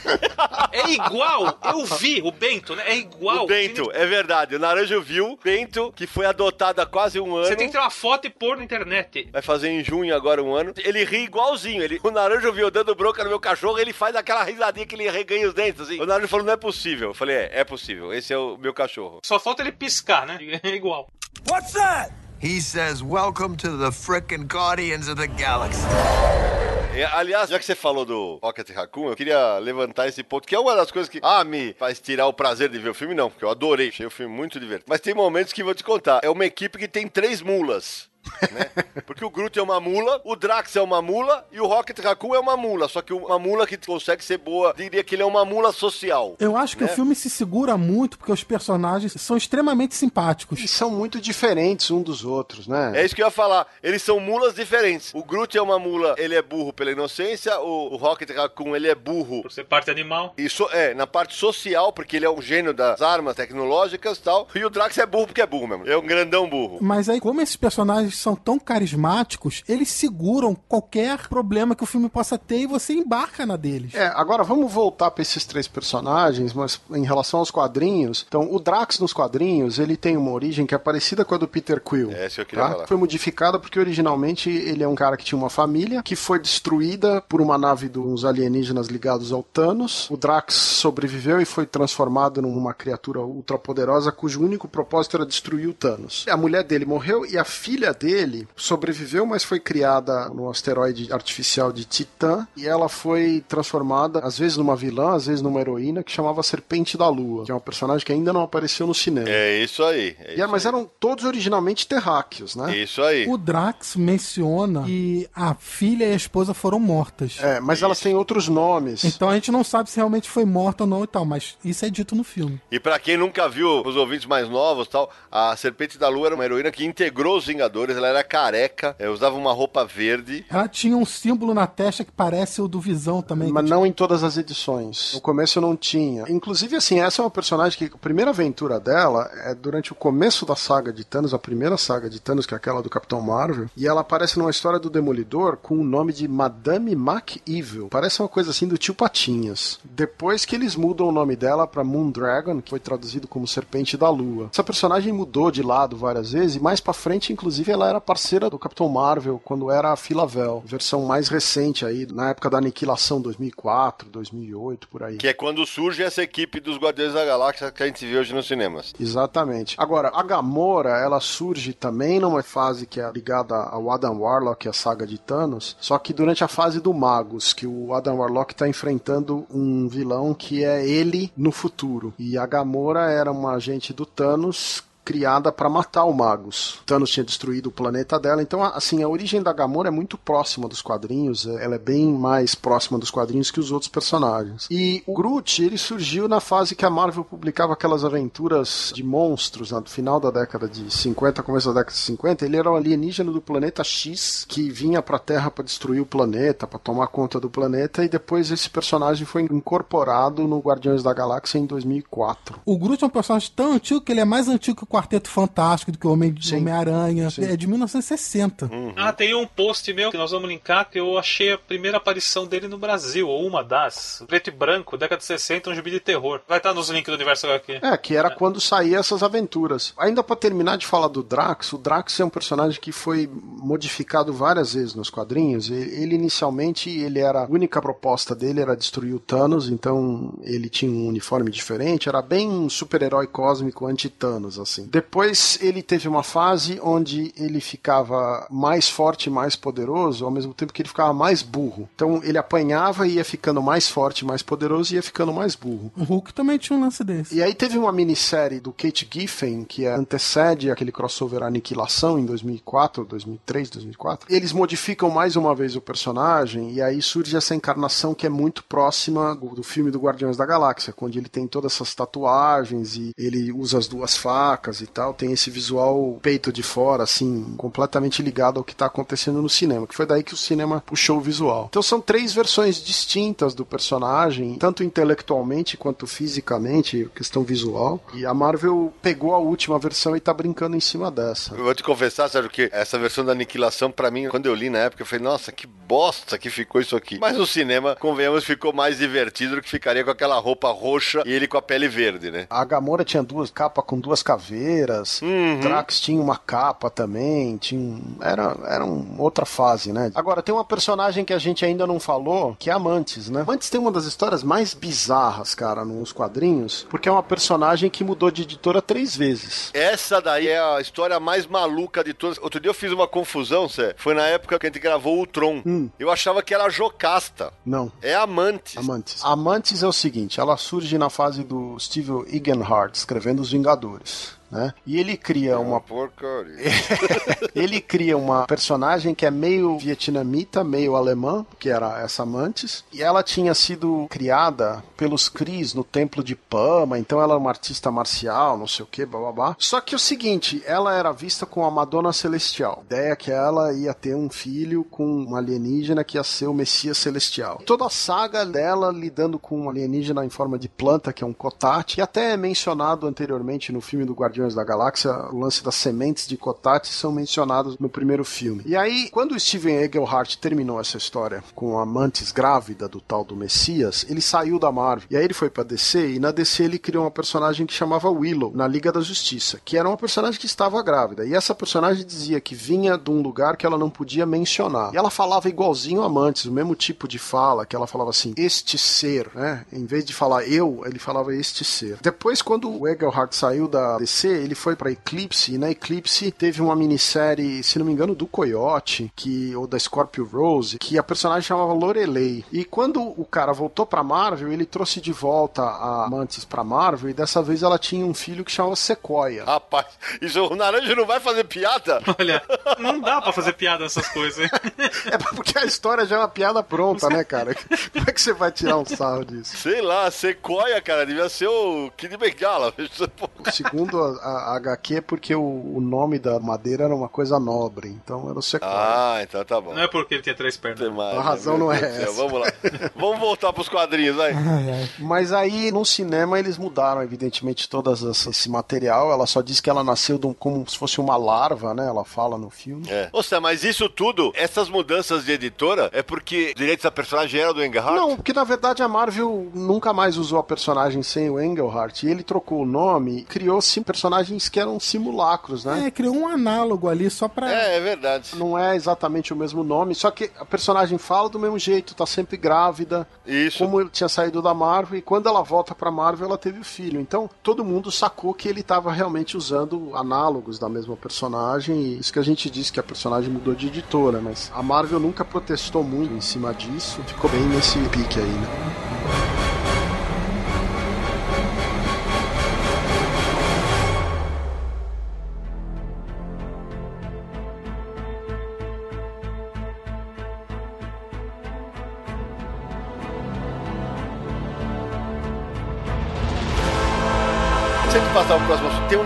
é igual. Eu vi. O Bento, né? É igual. O Bento, é verdade. O Naranjo viu. Bento, que foi adotado há quase um ano. Você tem que ter uma foto e pôr na internet. Vai fazer em junho agora um ano. Ele ri igualzinho. Ele, o Naranjo viu dando bronca no meu cachorro, ele faz aquela risadinha que ele reganha os dentes, assim. O Naranjo falou, não é possível. Eu falei, é, é possível. Esse é o meu cachorro. Só falta ele piscar, né? É igual. What's that? He says, welcome to the frickin' Guardians of the Galaxy. Aliás, já que você falou do Rocket Raccoon, eu queria levantar esse ponto, que é uma das coisas que, ah, me faz tirar o prazer de ver o filme, não, porque eu adorei, achei o filme muito divertido. Mas tem momentos que vou te contar. É uma equipe que tem três mulas. Né? Porque o Groot é uma mula, o Drax é uma mula e o Rocket Raccoon é uma mula. Só que uma mula que consegue ser boa, diria que ele é uma mula social. Eu acho que né? o filme se segura muito porque os personagens são extremamente simpáticos. E são muito diferentes um dos outros, né? É isso que eu ia falar. Eles são mulas diferentes. O Groot é uma mula, ele é burro pela inocência. O, o Rocket Raccoon, ele é burro. Por ser parte animal. Isso é, na parte social, porque ele é um gênio das armas tecnológicas e tal. E o Drax é burro porque é burro mesmo. É um grandão burro. Mas aí, como esses personagens são tão carismáticos, eles seguram qualquer problema que o filme possa ter e você embarca na deles. É, agora vamos voltar para esses três personagens, mas em relação aos quadrinhos. Então, o Drax nos quadrinhos, ele tem uma origem que é parecida com a do Peter Quill. É, isso eu queria tá? falar. Foi modificada porque originalmente ele é um cara que tinha uma família que foi destruída por uma nave dos alienígenas ligados ao Thanos. O Drax sobreviveu e foi transformado numa criatura ultrapoderosa cujo único propósito era destruir o Thanos. A mulher dele morreu e a filha dele sobreviveu, mas foi criada no asteroide artificial de Titã e ela foi transformada, às vezes numa vilã, às vezes numa heroína, que chamava Serpente da Lua, que é uma personagem que ainda não apareceu no cinema. É isso aí. É isso mas aí. eram todos originalmente terráqueos, né? Isso aí. O Drax menciona que a filha e a esposa foram mortas. É, mas isso. elas têm outros nomes. Então a gente não sabe se realmente foi morta ou não e tal, mas isso é dito no filme. E para quem nunca viu, os ouvintes mais novos tal, a Serpente da Lua era uma heroína que integrou os Vingadores, ela era careca, é, usava uma roupa verde. Ela tinha um símbolo na testa que parece o do Visão também. Mas não em todas as edições. No começo não tinha. Inclusive, assim, essa é uma personagem que a primeira aventura dela é durante o começo da saga de Thanos, a primeira saga de Thanos, que é aquela do Capitão Marvel, e ela aparece numa história do Demolidor com o nome de Madame MacEvil. Parece uma coisa assim do tio Patinhas. Depois que eles mudam o nome dela para Moondragon, que foi traduzido como Serpente da Lua. Essa personagem mudou de lado várias vezes e mais para frente, inclusive, ela era parceira do Capitão Marvel quando era a Filavel, versão mais recente aí, na época da Aniquilação 2004, 2008, por aí. Que é quando surge essa equipe dos Guardiões da Galáxia que a gente vê hoje nos cinemas. Exatamente. Agora, a Gamora, ela surge também numa fase que é ligada ao Adam Warlock, a saga de Thanos, só que durante a fase do Magus, que o Adam Warlock está enfrentando um vilão que é ele no futuro. E a Gamora era uma agente do Thanos criada para matar o Magus. Thanos tinha destruído o planeta dela, então assim, a origem da Gamora é muito próxima dos quadrinhos, é, ela é bem mais próxima dos quadrinhos que os outros personagens. E o Groot, ele surgiu na fase que a Marvel publicava aquelas aventuras de monstros, no final da década de 50, começo da década de 50, ele era um alienígena do planeta X que vinha para a Terra para destruir o planeta, para tomar conta do planeta e depois esse personagem foi incorporado no Guardiões da Galáxia em 2004. O Groot é um personagem tão antigo que ele é mais antigo que Quarteto Fantástico, do que o Homem-. Homem-Aranha. É de 1960. Ah, tem um post meu que nós vamos linkar que eu achei a primeira aparição dele no Brasil, ou uma das. Preto e branco, década de 60, um gibi de terror. Vai estar nos links do Universo HQ. É, que era quando saía essas aventuras. Ainda pra terminar de falar do Drax, o Drax é um personagem que foi modificado várias vezes nos quadrinhos. Ele inicialmente, ele era a única proposta dele era destruir o Thanos, então ele tinha um uniforme diferente, era bem um super-herói cósmico anti-Thanos assim. Depois ele teve uma fase onde ele ficava mais forte e mais poderoso, ao mesmo tempo que ele ficava mais burro. Então ele apanhava e ia ficando mais forte, mais poderoso e ia ficando mais burro. O Hulk também tinha um lance desse. E aí teve uma minissérie do Kate Giffen, que é, antecede aquele crossover Aniquilação em 2004, 2003, 2004. Eles modificam mais uma vez o personagem e aí surge essa encarnação que é muito próxima do do filme do Guardiões da Galáxia, onde ele tem todas essas tatuagens e ele usa as duas facas e tal, tem esse visual peito de fora, assim, completamente ligado ao que tá acontecendo no cinema, que foi daí que o cinema puxou o visual. Então são três versões distintas do personagem, tanto intelectualmente quanto fisicamente, questão visual. E a Marvel pegou a última versão e tá brincando em cima dessa. Eu vou te confessar, Sérgio, que essa versão da Aniquilação, pra mim, quando eu li na época, eu falei, nossa, que bosta que ficou isso aqui. Mas no cinema, convenhamos, ficou mais divertido do que ficaria com aquela roupa roxa e ele com a pele verde, né? A Gamora tinha duas capas com duas caveiras. Uhum. Drax tinha uma capa também. Tinha era era um- outra fase, né? Agora tem uma personagem que a gente ainda não falou, que é a Mantis, né? Mantis tem uma das histórias mais bizarras, cara, nos quadrinhos, porque é uma personagem que mudou de editora três vezes. Essa daí é a história mais maluca de todas. Outro dia eu fiz uma confusão, Sé. Foi na época que a gente gravou o Tron. Hum. Eu achava que era a Jocasta. Não. É Amantes. Amantes. Amantes é o seguinte, ela surge na fase do Steve Egenhardt escrevendo Os Vingadores. Né? E ele cria uma porcaria. ele cria uma personagem que é meio vietnamita, meio alemã, que era essa Mantis, e ela tinha sido criada pelos Cris no templo de Pama, então ela era uma artista marcial, não sei o que, bababá. Só que o seguinte, ela era vista como a Madonna Celestial. A ideia é que ela ia ter um filho com uma alienígena que ia ser o Messias Celestial. Toda a saga dela lidando com um alienígena em forma de planta, que é um cotate, e até é mencionado anteriormente no filme do Guardiões da Galáxia, o lance das sementes de cotate são mencionados no primeiro filme. E aí, quando o Steven Egelhart terminou essa história com a Mantis grávida do tal do Messias, ele saiu da Marvel. E aí ele foi pra DC, e na DC ele criou uma personagem que chamava Willow, na Liga da Justiça, que era uma personagem que estava grávida. E essa personagem dizia que vinha de um lugar que ela não podia mencionar. E ela falava igualzinho a Mantis, o mesmo tipo de fala, que ela falava assim, este ser, né? Em vez de falar eu, ele falava este ser. Depois, quando o Egelhart saiu da DC, ele foi pra Eclipse, e na Eclipse teve uma minissérie, se não me engano, do Coyote, que, ou da Scorpio Rose, que a personagem chamava Lorelei. E quando o cara voltou pra Marvel, ele trouxe de volta a Mantis pra Marvel, e dessa vez ela tinha um filho que chamava Sequoia. Rapaz, isso o Naranja não vai fazer piada? Olha, não dá pra fazer piada nessas coisas, hein? É porque a história já é uma piada pronta, né, cara? Como é que você vai tirar um sarro disso? Sei lá, Sequoia, cara, devia ser o Kid Bengala. Segundo a, a HQ, é porque o, o nome da madeira era uma coisa nobre, então era o Sequoia. Ah, então tá bom. Não é porque ele tinha três pernas. Tem mais, A razão meu não é Deus do céu. essa. Vamos lá. Vamos voltar pros quadrinhos, vai. Ai. Mas aí no cinema eles mudaram, evidentemente, todo esse material. Ela só diz que ela nasceu de um- como se fosse uma larva, né? Ela fala no filme. É. Sam, mas isso tudo, essas mudanças de editora, é porque direitos da personagem era do Engelhardt? Não, porque na verdade a Marvel nunca mais usou a personagem sem o Engelhart. E ele trocou o nome e criou sim personagens que eram simulacros, né? É, criou um análogo ali só pra. É, é verdade. Não é exatamente o mesmo nome, só que a personagem fala do mesmo jeito, tá sempre grávida. Isso. Como ele tinha saído da Marvel, e quando ela volta pra Marvel, ela teve o filho. Então, todo mundo sacou que ele tava realmente usando análogos da mesma personagem, e isso que a gente disse que a personagem mudou de editora, mas a Marvel nunca protestou muito em cima disso, ficou bem nesse pique aí, né?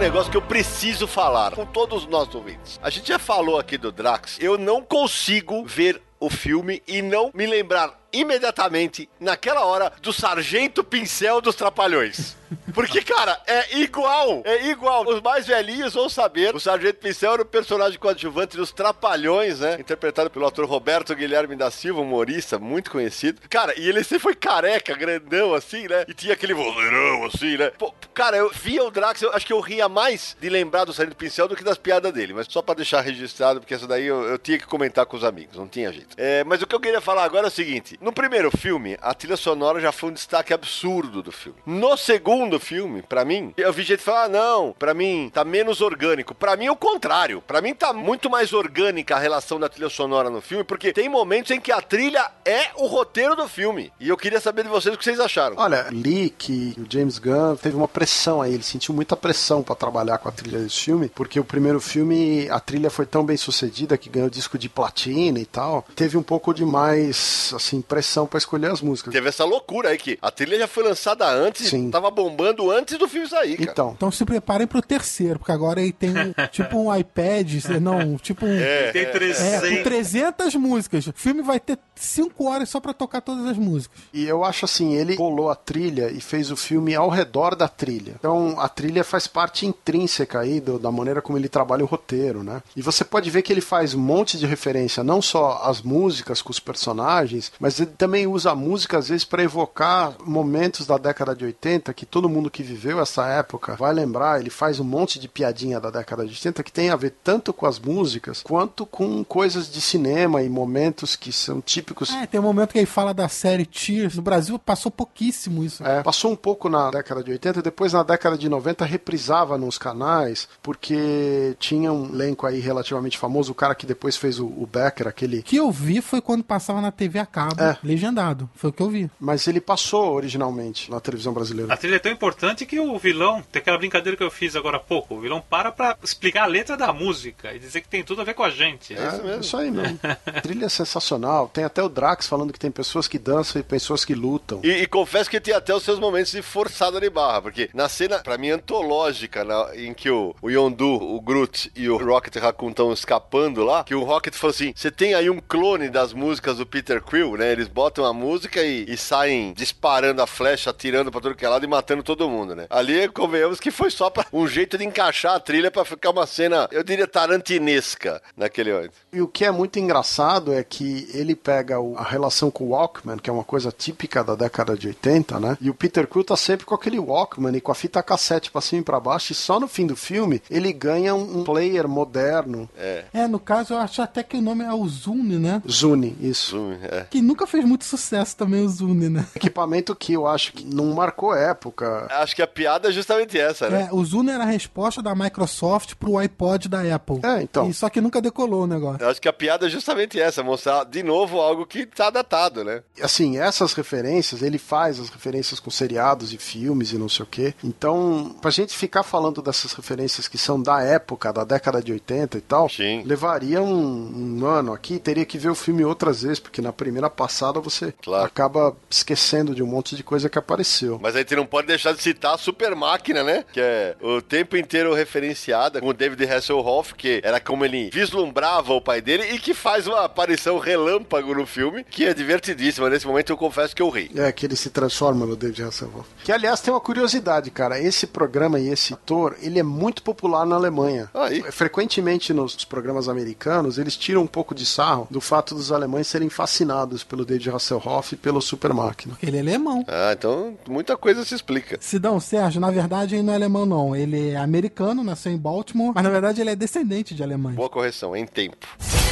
Negócio que eu preciso falar com todos os nossos ouvintes. A gente já falou aqui do Drax. Eu não consigo ver o filme e não me lembrar imediatamente, naquela hora, do Sargento Pincel dos Trapalhões. Porque, cara, é igual. É igual. Os mais velhinhos vão saber. O Sargento Pincel era o personagem coadjuvante dos Trapalhões, né? Interpretado pelo ator Roberto Guilherme da Silva, humorista muito conhecido. Cara, e ele sempre foi careca, grandão, assim, né? E tinha aquele vozeirão, assim, né? Pô, cara, eu via o Drax, eu acho que eu ria mais de lembrar do Sargento Pincel do que das piadas dele. Mas só pra deixar registrado, porque essa daí eu, eu tinha que comentar com os amigos, não tinha jeito. É, mas o que eu queria falar agora é o seguinte: no primeiro filme, a trilha sonora já foi um destaque absurdo do filme. No segundo filme, pra mim, eu vi gente falar: ah, não, pra mim tá menos orgânico. Pra mim é o contrário. Pra mim tá muito mais orgânica a relação da trilha sonora no filme, porque tem momentos em que a trilha é o roteiro do filme. E eu queria saber de vocês o que vocês acharam. Olha, Lee, que o James Gunn teve uma pressão aí, ele sentiu muita pressão pra trabalhar com a trilha desse filme, porque o primeiro filme, a trilha foi tão bem sucedida que ganhou disco de platina e tal. Teve um pouco de mais, assim, pressão pra escolher as músicas. Teve essa loucura aí que a trilha já foi lançada antes, Sim. tava bombando antes do filme sair, cara. Então, Então se preparem pro terceiro, porque agora ele tem um, tipo um iPad, não, tipo um. É, Tem É, 300. com 300 músicas. O filme vai ter 5 horas só pra tocar todas as músicas. E eu acho assim, ele bolou a trilha e fez o filme ao redor da trilha. Então a trilha faz parte intrínseca aí do- da maneira como ele trabalha o roteiro, né? E você pode ver que ele faz um monte de referência, não só às músicas com os personagens, mas ele também usa a música às vezes para evocar momentos da década de 80 que todo mundo que viveu essa época vai lembrar. Ele faz um monte de piadinha da década de 80 que tem a ver tanto com as músicas quanto com coisas de cinema e momentos que são típicos É, tem um momento que ele fala da série Tears. No Brasil passou pouquíssimo isso. É, passou um pouco na década de 80, depois na década de 90 reprisava nos canais, porque tinha um elenco aí relativamente famoso, o cara que depois fez o, o Becker, aquele. Que eu vi foi quando passava na TV a cabo, É. legendado. Foi o que eu vi. Mas ele passou originalmente na televisão brasileira. A trilha é tão importante que o vilão, tem aquela brincadeira que eu fiz agora há pouco, o vilão para pra explicar a letra da música e dizer que tem tudo a ver com a gente. É isso mesmo. Isso aí mesmo. A trilha é sensacional. Tem até o Drax falando que tem pessoas que dançam e pessoas que lutam. E, e confesso que tem até os seus momentos de forçada de barra, porque na cena, pra mim, antológica, na- em que o, o Yondu, o Groot e o Rocket Raccoon estão escapando lá, que o Rocket falou assim: você tem aí um clone das músicas do Peter Quill, né? Eles botam a música e, e saem disparando a flecha, atirando pra todo que é lado e matando todo mundo, né? Ali, convenhamos que foi só pra um jeito de encaixar a trilha pra ficar uma cena, eu diria, tarantinesca naquele momento. E o que é muito engraçado é que ele pega o- a relação com o Walkman, que é uma coisa típica da década de 80, né? E o Peter Quill tá sempre com aquele Walkman e com a fita cassete pra cima e pra baixo, e só no fim do filme ele ganha um, um player moderno. É, no caso, eu acho até que o nome é o Zune, né? Zune, isso. Zoom, é. Que nunca fez muito sucesso também o Zune, né? Equipamento que eu acho que não marcou época. Acho que a piada é justamente essa, né? É, o Zune era a resposta da Microsoft pro iPod da Apple. É, então. E só que nunca decolou o negócio. Eu acho que a piada é justamente essa, mostrar de novo algo que tá datado, né? Assim, essas referências, ele faz as referências com seriados e filmes e não sei o quê. Então, pra gente ficar falando dessas referências que são da época, da década de 80 e tal, Sim. levaria um, um ano aqui, teria que ver o filme outras vezes, porque na primeira passada você Claro. acaba esquecendo de um monte de coisa que apareceu. Mas aí tu não pode deixar de citar a Super Máquina, né? Que é o tempo inteiro referenciada com o David Hasselhoff, que era como ele vislumbrava o pai dele e que faz uma aparição relâmpago no filme, que é divertidíssima. Nesse momento eu confesso que eu ri. É, que ele se transforma no David Hasselhoff. Que, aliás, tem uma curiosidade, cara. Esse programa e esse ator, ele é muito popular na Alemanha. Aí. Frequentemente nos programas americanos, eles tiram um pouco de sarro do fato dos alemães serem fascinados pelo David Hasselhoff pelo Super Máquina. Ele é alemão. Ah, então muita coisa se explica. Sidão, Sérgio, na verdade ele não é alemão, não. Ele é americano, nasceu em Baltimore, mas na verdade ele é descendente de alemães. Boa correção, em tempo.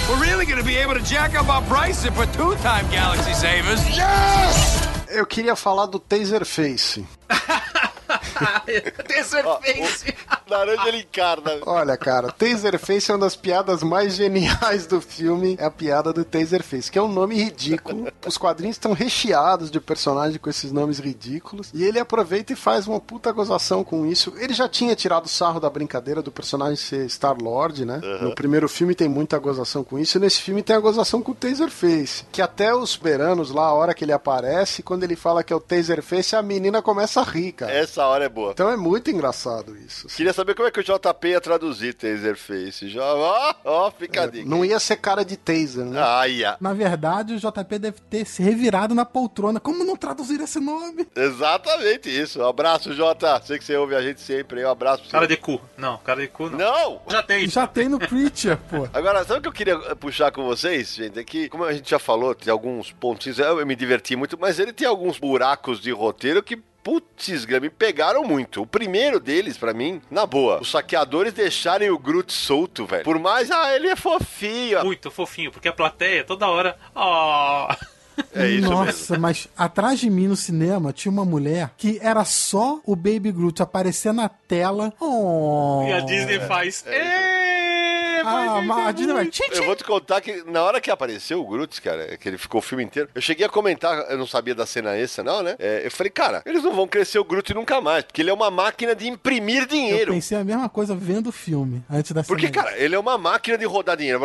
We're really gonna be able to jack up our prices for two-time Galaxy savers. Eu queria falar do Taserface. Taserface. Laranja ele encarna. Olha, cara, Taserface é uma das piadas mais geniais do filme. É a piada do Taserface, que é um nome ridículo. Os quadrinhos estão recheados de personagens com esses nomes ridículos. E ele aproveita e faz uma puta gozação com isso. Ele já tinha tirado sarro da brincadeira do personagem ser Star-Lord, né? No primeiro filme tem muita gozação com isso. E nesse filme tem a gozação com o Taserface. Que até os veranos lá, a hora que ele aparece, quando ele fala que é o Taserface, a menina começa a rir, cara. Essa hora é boa. Então é muito engraçado isso. Queria saber como é que o JP ia traduzir Taserface. Já, ó, ó, fica a dica. Não ia ser cara de taser, né? Ah, ia. Na verdade, o JP deve ter se revirado na poltrona. Como não traduzir esse nome? Exatamente isso. Um abraço, Jota. Sei que você ouve a gente sempre. aí. Um abraço pra você. Cara de cu. Não, cara de cu não. Não! Já tem. Já tem no Preacher, pô. Agora, sabe o que eu queria puxar com vocês, gente? É que, como a gente já falou, tem alguns pontinhos, eu me diverti muito, mas ele tem alguns buracos de roteiro que. Putz, me pegaram muito. O primeiro deles, pra mim, na boa, os saqueadores deixarem o Groot solto, velho. Por mais, ah, ele é fofinho. Muito fofinho, porque a plateia toda hora. Ó. É isso mesmo. Nossa, mas atrás de mim no cinema tinha uma mulher que era só o Baby Groot aparecer na tela. Oh. E a Disney faz. "Ê, vai Ah, ver mas a Disney vai. muito." Tchim, Eu tchim. vou te contar que na hora que apareceu o Groot, cara, que ele ficou o filme inteiro, eu cheguei a comentar, eu não sabia da cena essa, não, né? É, eu falei, cara, eles não vão crescer o Groot nunca mais, porque ele é uma máquina de imprimir Eu dinheiro. pensei a mesma coisa vendo o filme antes da Porque, cena. cara, ele é uma máquina de rodar dinheiro.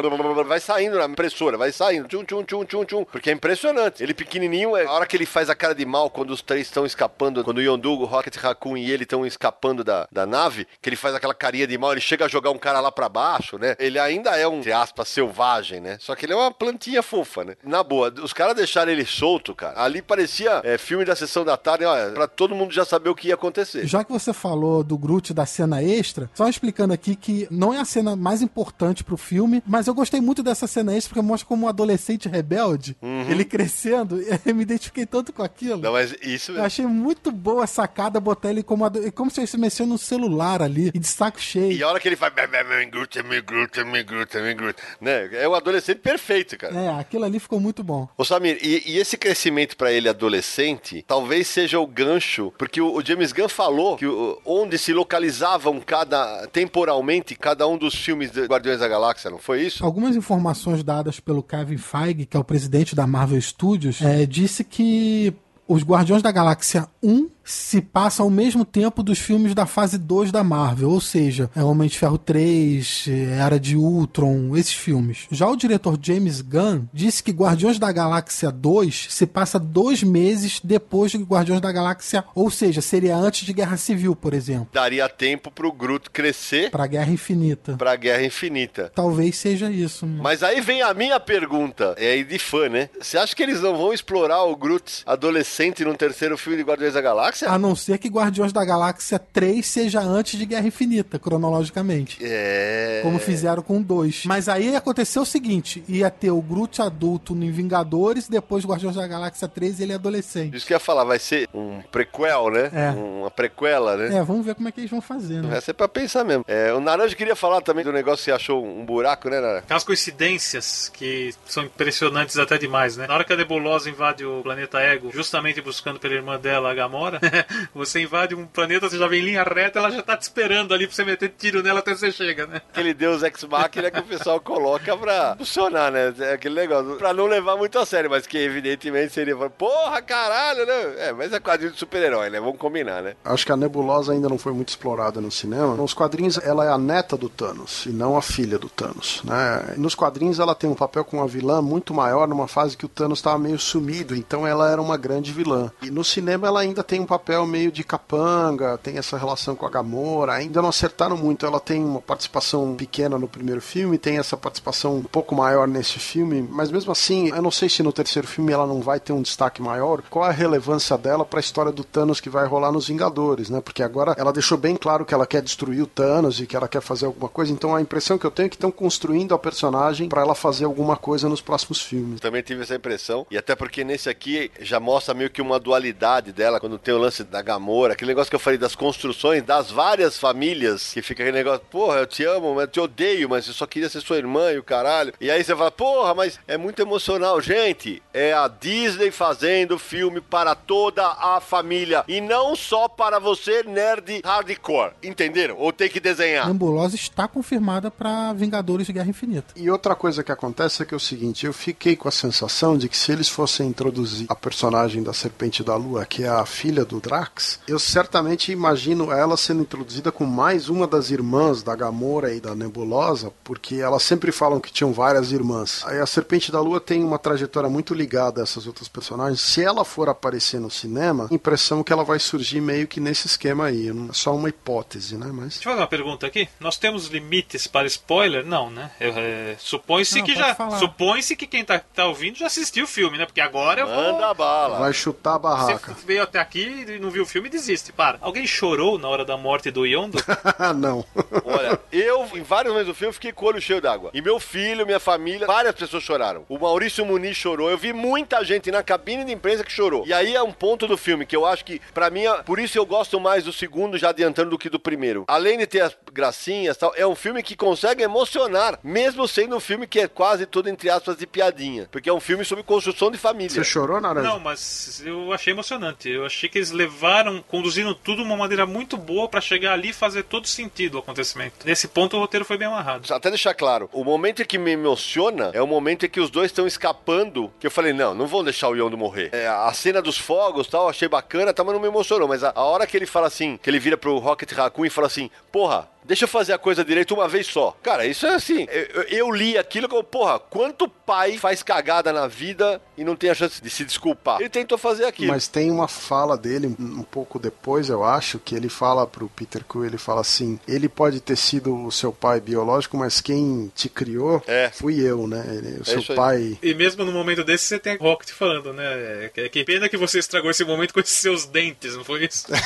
Vai saindo na impressora, vai saindo. Tchum, tchum, tchum, tchum, tchum. Porque é impressionante. Ele pequenininho, é- a hora que ele faz a cara de mal, quando os três estão escapando, quando o Yondu, o Rocket Raccoon e ele estão escapando da, da nave, que ele faz aquela carinha de mal, ele chega a jogar um cara lá pra baixo, né? Ele ainda é um, entre aspas, selvagem, né? Só que ele é uma plantinha fofa, né? Na boa, os caras deixaram ele solto, cara. Ali parecia é, filme da sessão da tarde, olha, pra todo mundo já saber o que ia acontecer. Já que você falou do Groot da cena extra, só explicando aqui que não é a cena mais importante pro filme, mas eu gostei muito dessa cena extra porque mostra como um adolescente rebelde, ele crescendo, eu me identifiquei tanto com aquilo. Não, mas isso Eu achei muito boa a sacada botar ele como, ado- como se ele mexesse no celular ali, e de saco cheio. E a hora que ele faz. "Bam, bam, bam, Groot, é Groot, é meu Groot, é meu Groot", Né? É o adolescente perfeito, cara. É, aquilo ali ficou muito bom. Ô Samir, e, e esse crescimento pra ele adolescente, talvez seja o gancho, porque o, o James Gunn falou que o- onde se localizavam cada temporalmente cada um dos filmes de Guardiões da Galáxia, não foi isso? Algumas informações dadas pelo Kevin Feige, que é o presidente da Marvel Studios, é, disse que os Guardiões da Galáxia 1 se passa ao mesmo tempo dos filmes da fase 2 da Marvel, ou seja, é Homem de Ferro 3, é, Era de Ultron, esses filmes. Já o diretor James Gunn disse que Guardiões da Galáxia 2 se passa dois meses depois de Guardiões da Galáxia, ou seja, seria antes de Guerra Civil, por exemplo, Daria tempo pro Groot crescer para Guerra Infinita. pra Guerra Infinita. Talvez seja isso. Mas aí vem a minha pergunta, é aí de fã, né? Você acha que eles não vão explorar o Groot adolescente num terceiro filme de Guardiões da Galáxia? A não ser que Guardiões da Galáxia 3 seja antes de Guerra Infinita, cronologicamente. É. Como fizeram com o 2. Mas aí aconteceu o seguinte: ia ter o Groot adulto em Vingadores, depois Guardiões da Galáxia 3 ele é adolescente. Isso que eu ia falar, vai ser um prequel, né? É. Uma prequela, né? É, vamos ver como é que eles vão fazer, né? Essa é pra pensar mesmo. É, o Naranja queria falar também do negócio que você achou um buraco, né, Naranja? Aquelas coincidências que são impressionantes até demais, né? Na hora que a nebulosa invade o planeta Ego, justamente buscando pela irmã dela, a Gamora, você invade um planeta, você já vem em linha reta, ela já tá te esperando ali pra você meter tiro nela até você chega, né? Aquele deus ex-máquina que o pessoal coloca pra funcionar, né? É aquele negócio. Pra não levar muito a sério, mas que evidentemente seria. Porra, caralho, né? É, mas é quadrinho de super-herói, né? Vamos combinar, né? Acho que a nebulosa ainda não foi muito explorada no cinema. Nos quadrinhos, ela é a neta do Thanos e não a filha do Thanos. Né? Nos quadrinhos, ela tem um papel com uma vilã muito maior numa fase que o Thanos estava meio sumido, então ela era uma grande vilã. E no cinema, ela ainda tem um papel meio de capanga, tem essa relação com a Gamora. Ainda não acertaram muito. Ela tem uma participação pequena no primeiro filme, tem essa participação um pouco maior nesse filme, mas mesmo assim, eu não sei se no terceiro filme ela não vai ter um destaque maior. Qual a relevância dela para a história do Thanos que vai rolar nos Vingadores, né? Porque agora ela deixou bem claro que ela quer destruir o Thanos e que ela quer fazer alguma coisa. Então a impressão que eu tenho é que estão construindo a personagem para ela fazer alguma coisa nos próximos filmes. Também tive essa impressão. E até porque nesse aqui já mostra meio que uma dualidade dela, quando tem o lance da Gamora, aquele negócio que eu falei das construções das várias famílias, que fica aquele negócio, porra, eu te amo, mas eu te odeio, mas eu só queria ser sua irmã e o caralho. E aí você fala, porra, mas é muito emocional. Gente, é a Disney fazendo filme para toda a família e não só para você, nerd hardcore. Entenderam? Ou tem que A desenhar. nebulosa está confirmada para Vingadores de Guerra Infinita. E outra coisa que acontece é que é o seguinte, eu fiquei com a sensação de que se eles fossem introduzir a personagem da Serpente da Lua, que é a filha do Drax, eu certamente imagino ela sendo introduzida com mais uma das irmãs da Gamora e da Nebulosa, porque elas sempre falam que tinham várias irmãs. Aí a Serpente da Lua tem uma trajetória muito ligada a essas outras personagens. Se ela for aparecer no cinema, impressão que ela vai surgir meio que nesse esquema aí. É só uma hipótese, né? Mas... Deixa eu fazer uma pergunta aqui. Nós temos limites para spoiler? Não, né? É, Supõe-se que já. Supõe-se que quem tá, tá ouvindo já assistiu o filme, né? Porque agora eu vou. Manda bala. Vai chutar a barraca. Você veio até aqui e não viu o filme, desiste. Para. Alguém chorou na hora da morte do Yondo? não. Olha, eu, em vários momentos do filme, fiquei com o olho cheio d'água. E meu filho, minha família, várias pessoas choraram. O Maurício Muniz chorou. Eu vi muita gente na cabine de imprensa que chorou. E aí é um ponto do filme que eu acho que, para mim, é, por isso eu gosto mais do segundo, já adiantando, do que do primeiro. Além de ter as gracinhas tal, é um filme que consegue emocionar, mesmo sendo um filme que é quase todo, entre aspas, de piadinha. Porque é um filme sobre construção de família. Você chorou, Naranja? Não, mas eu achei emocionante. Eu achei que eles levaram, conduziram tudo de uma maneira muito boa para chegar ali e fazer todo sentido o acontecimento. Nesse ponto, o roteiro foi bem amarrado. Até deixar claro, o momento que me emociona é o momento em que os dois estão escapando, que eu falei, não, não vão deixar o Yondo morrer. É, a cena dos fogos tal, achei bacana, tá, mas não me emocionou. Mas a, a hora que ele fala assim, que ele vira pro Rocket Raccoon e fala assim, porra, deixa eu fazer a coisa direito uma vez só. Cara, isso é assim. Eu, eu li aquilo como, porra, quanto pai faz cagada na vida e não tem a chance de se desculpar? Ele tentou fazer aquilo. Mas tem uma fala dele um pouco depois, eu acho, que ele fala pro Peter Quill, ele fala assim: ele pode ter sido o seu pai biológico, mas quem te criou é. fui eu, né? Ele, o é seu pai. E mesmo no momento desse, você tem Rocket falando, né? Que pena que você estragou esse momento com esses seus dentes, não foi isso?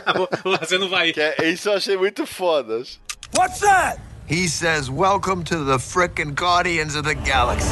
você não vai. Que é, isso eu achei muito fodas. What's that? He says, Welcome to the frickin' Guardians of the Galaxy.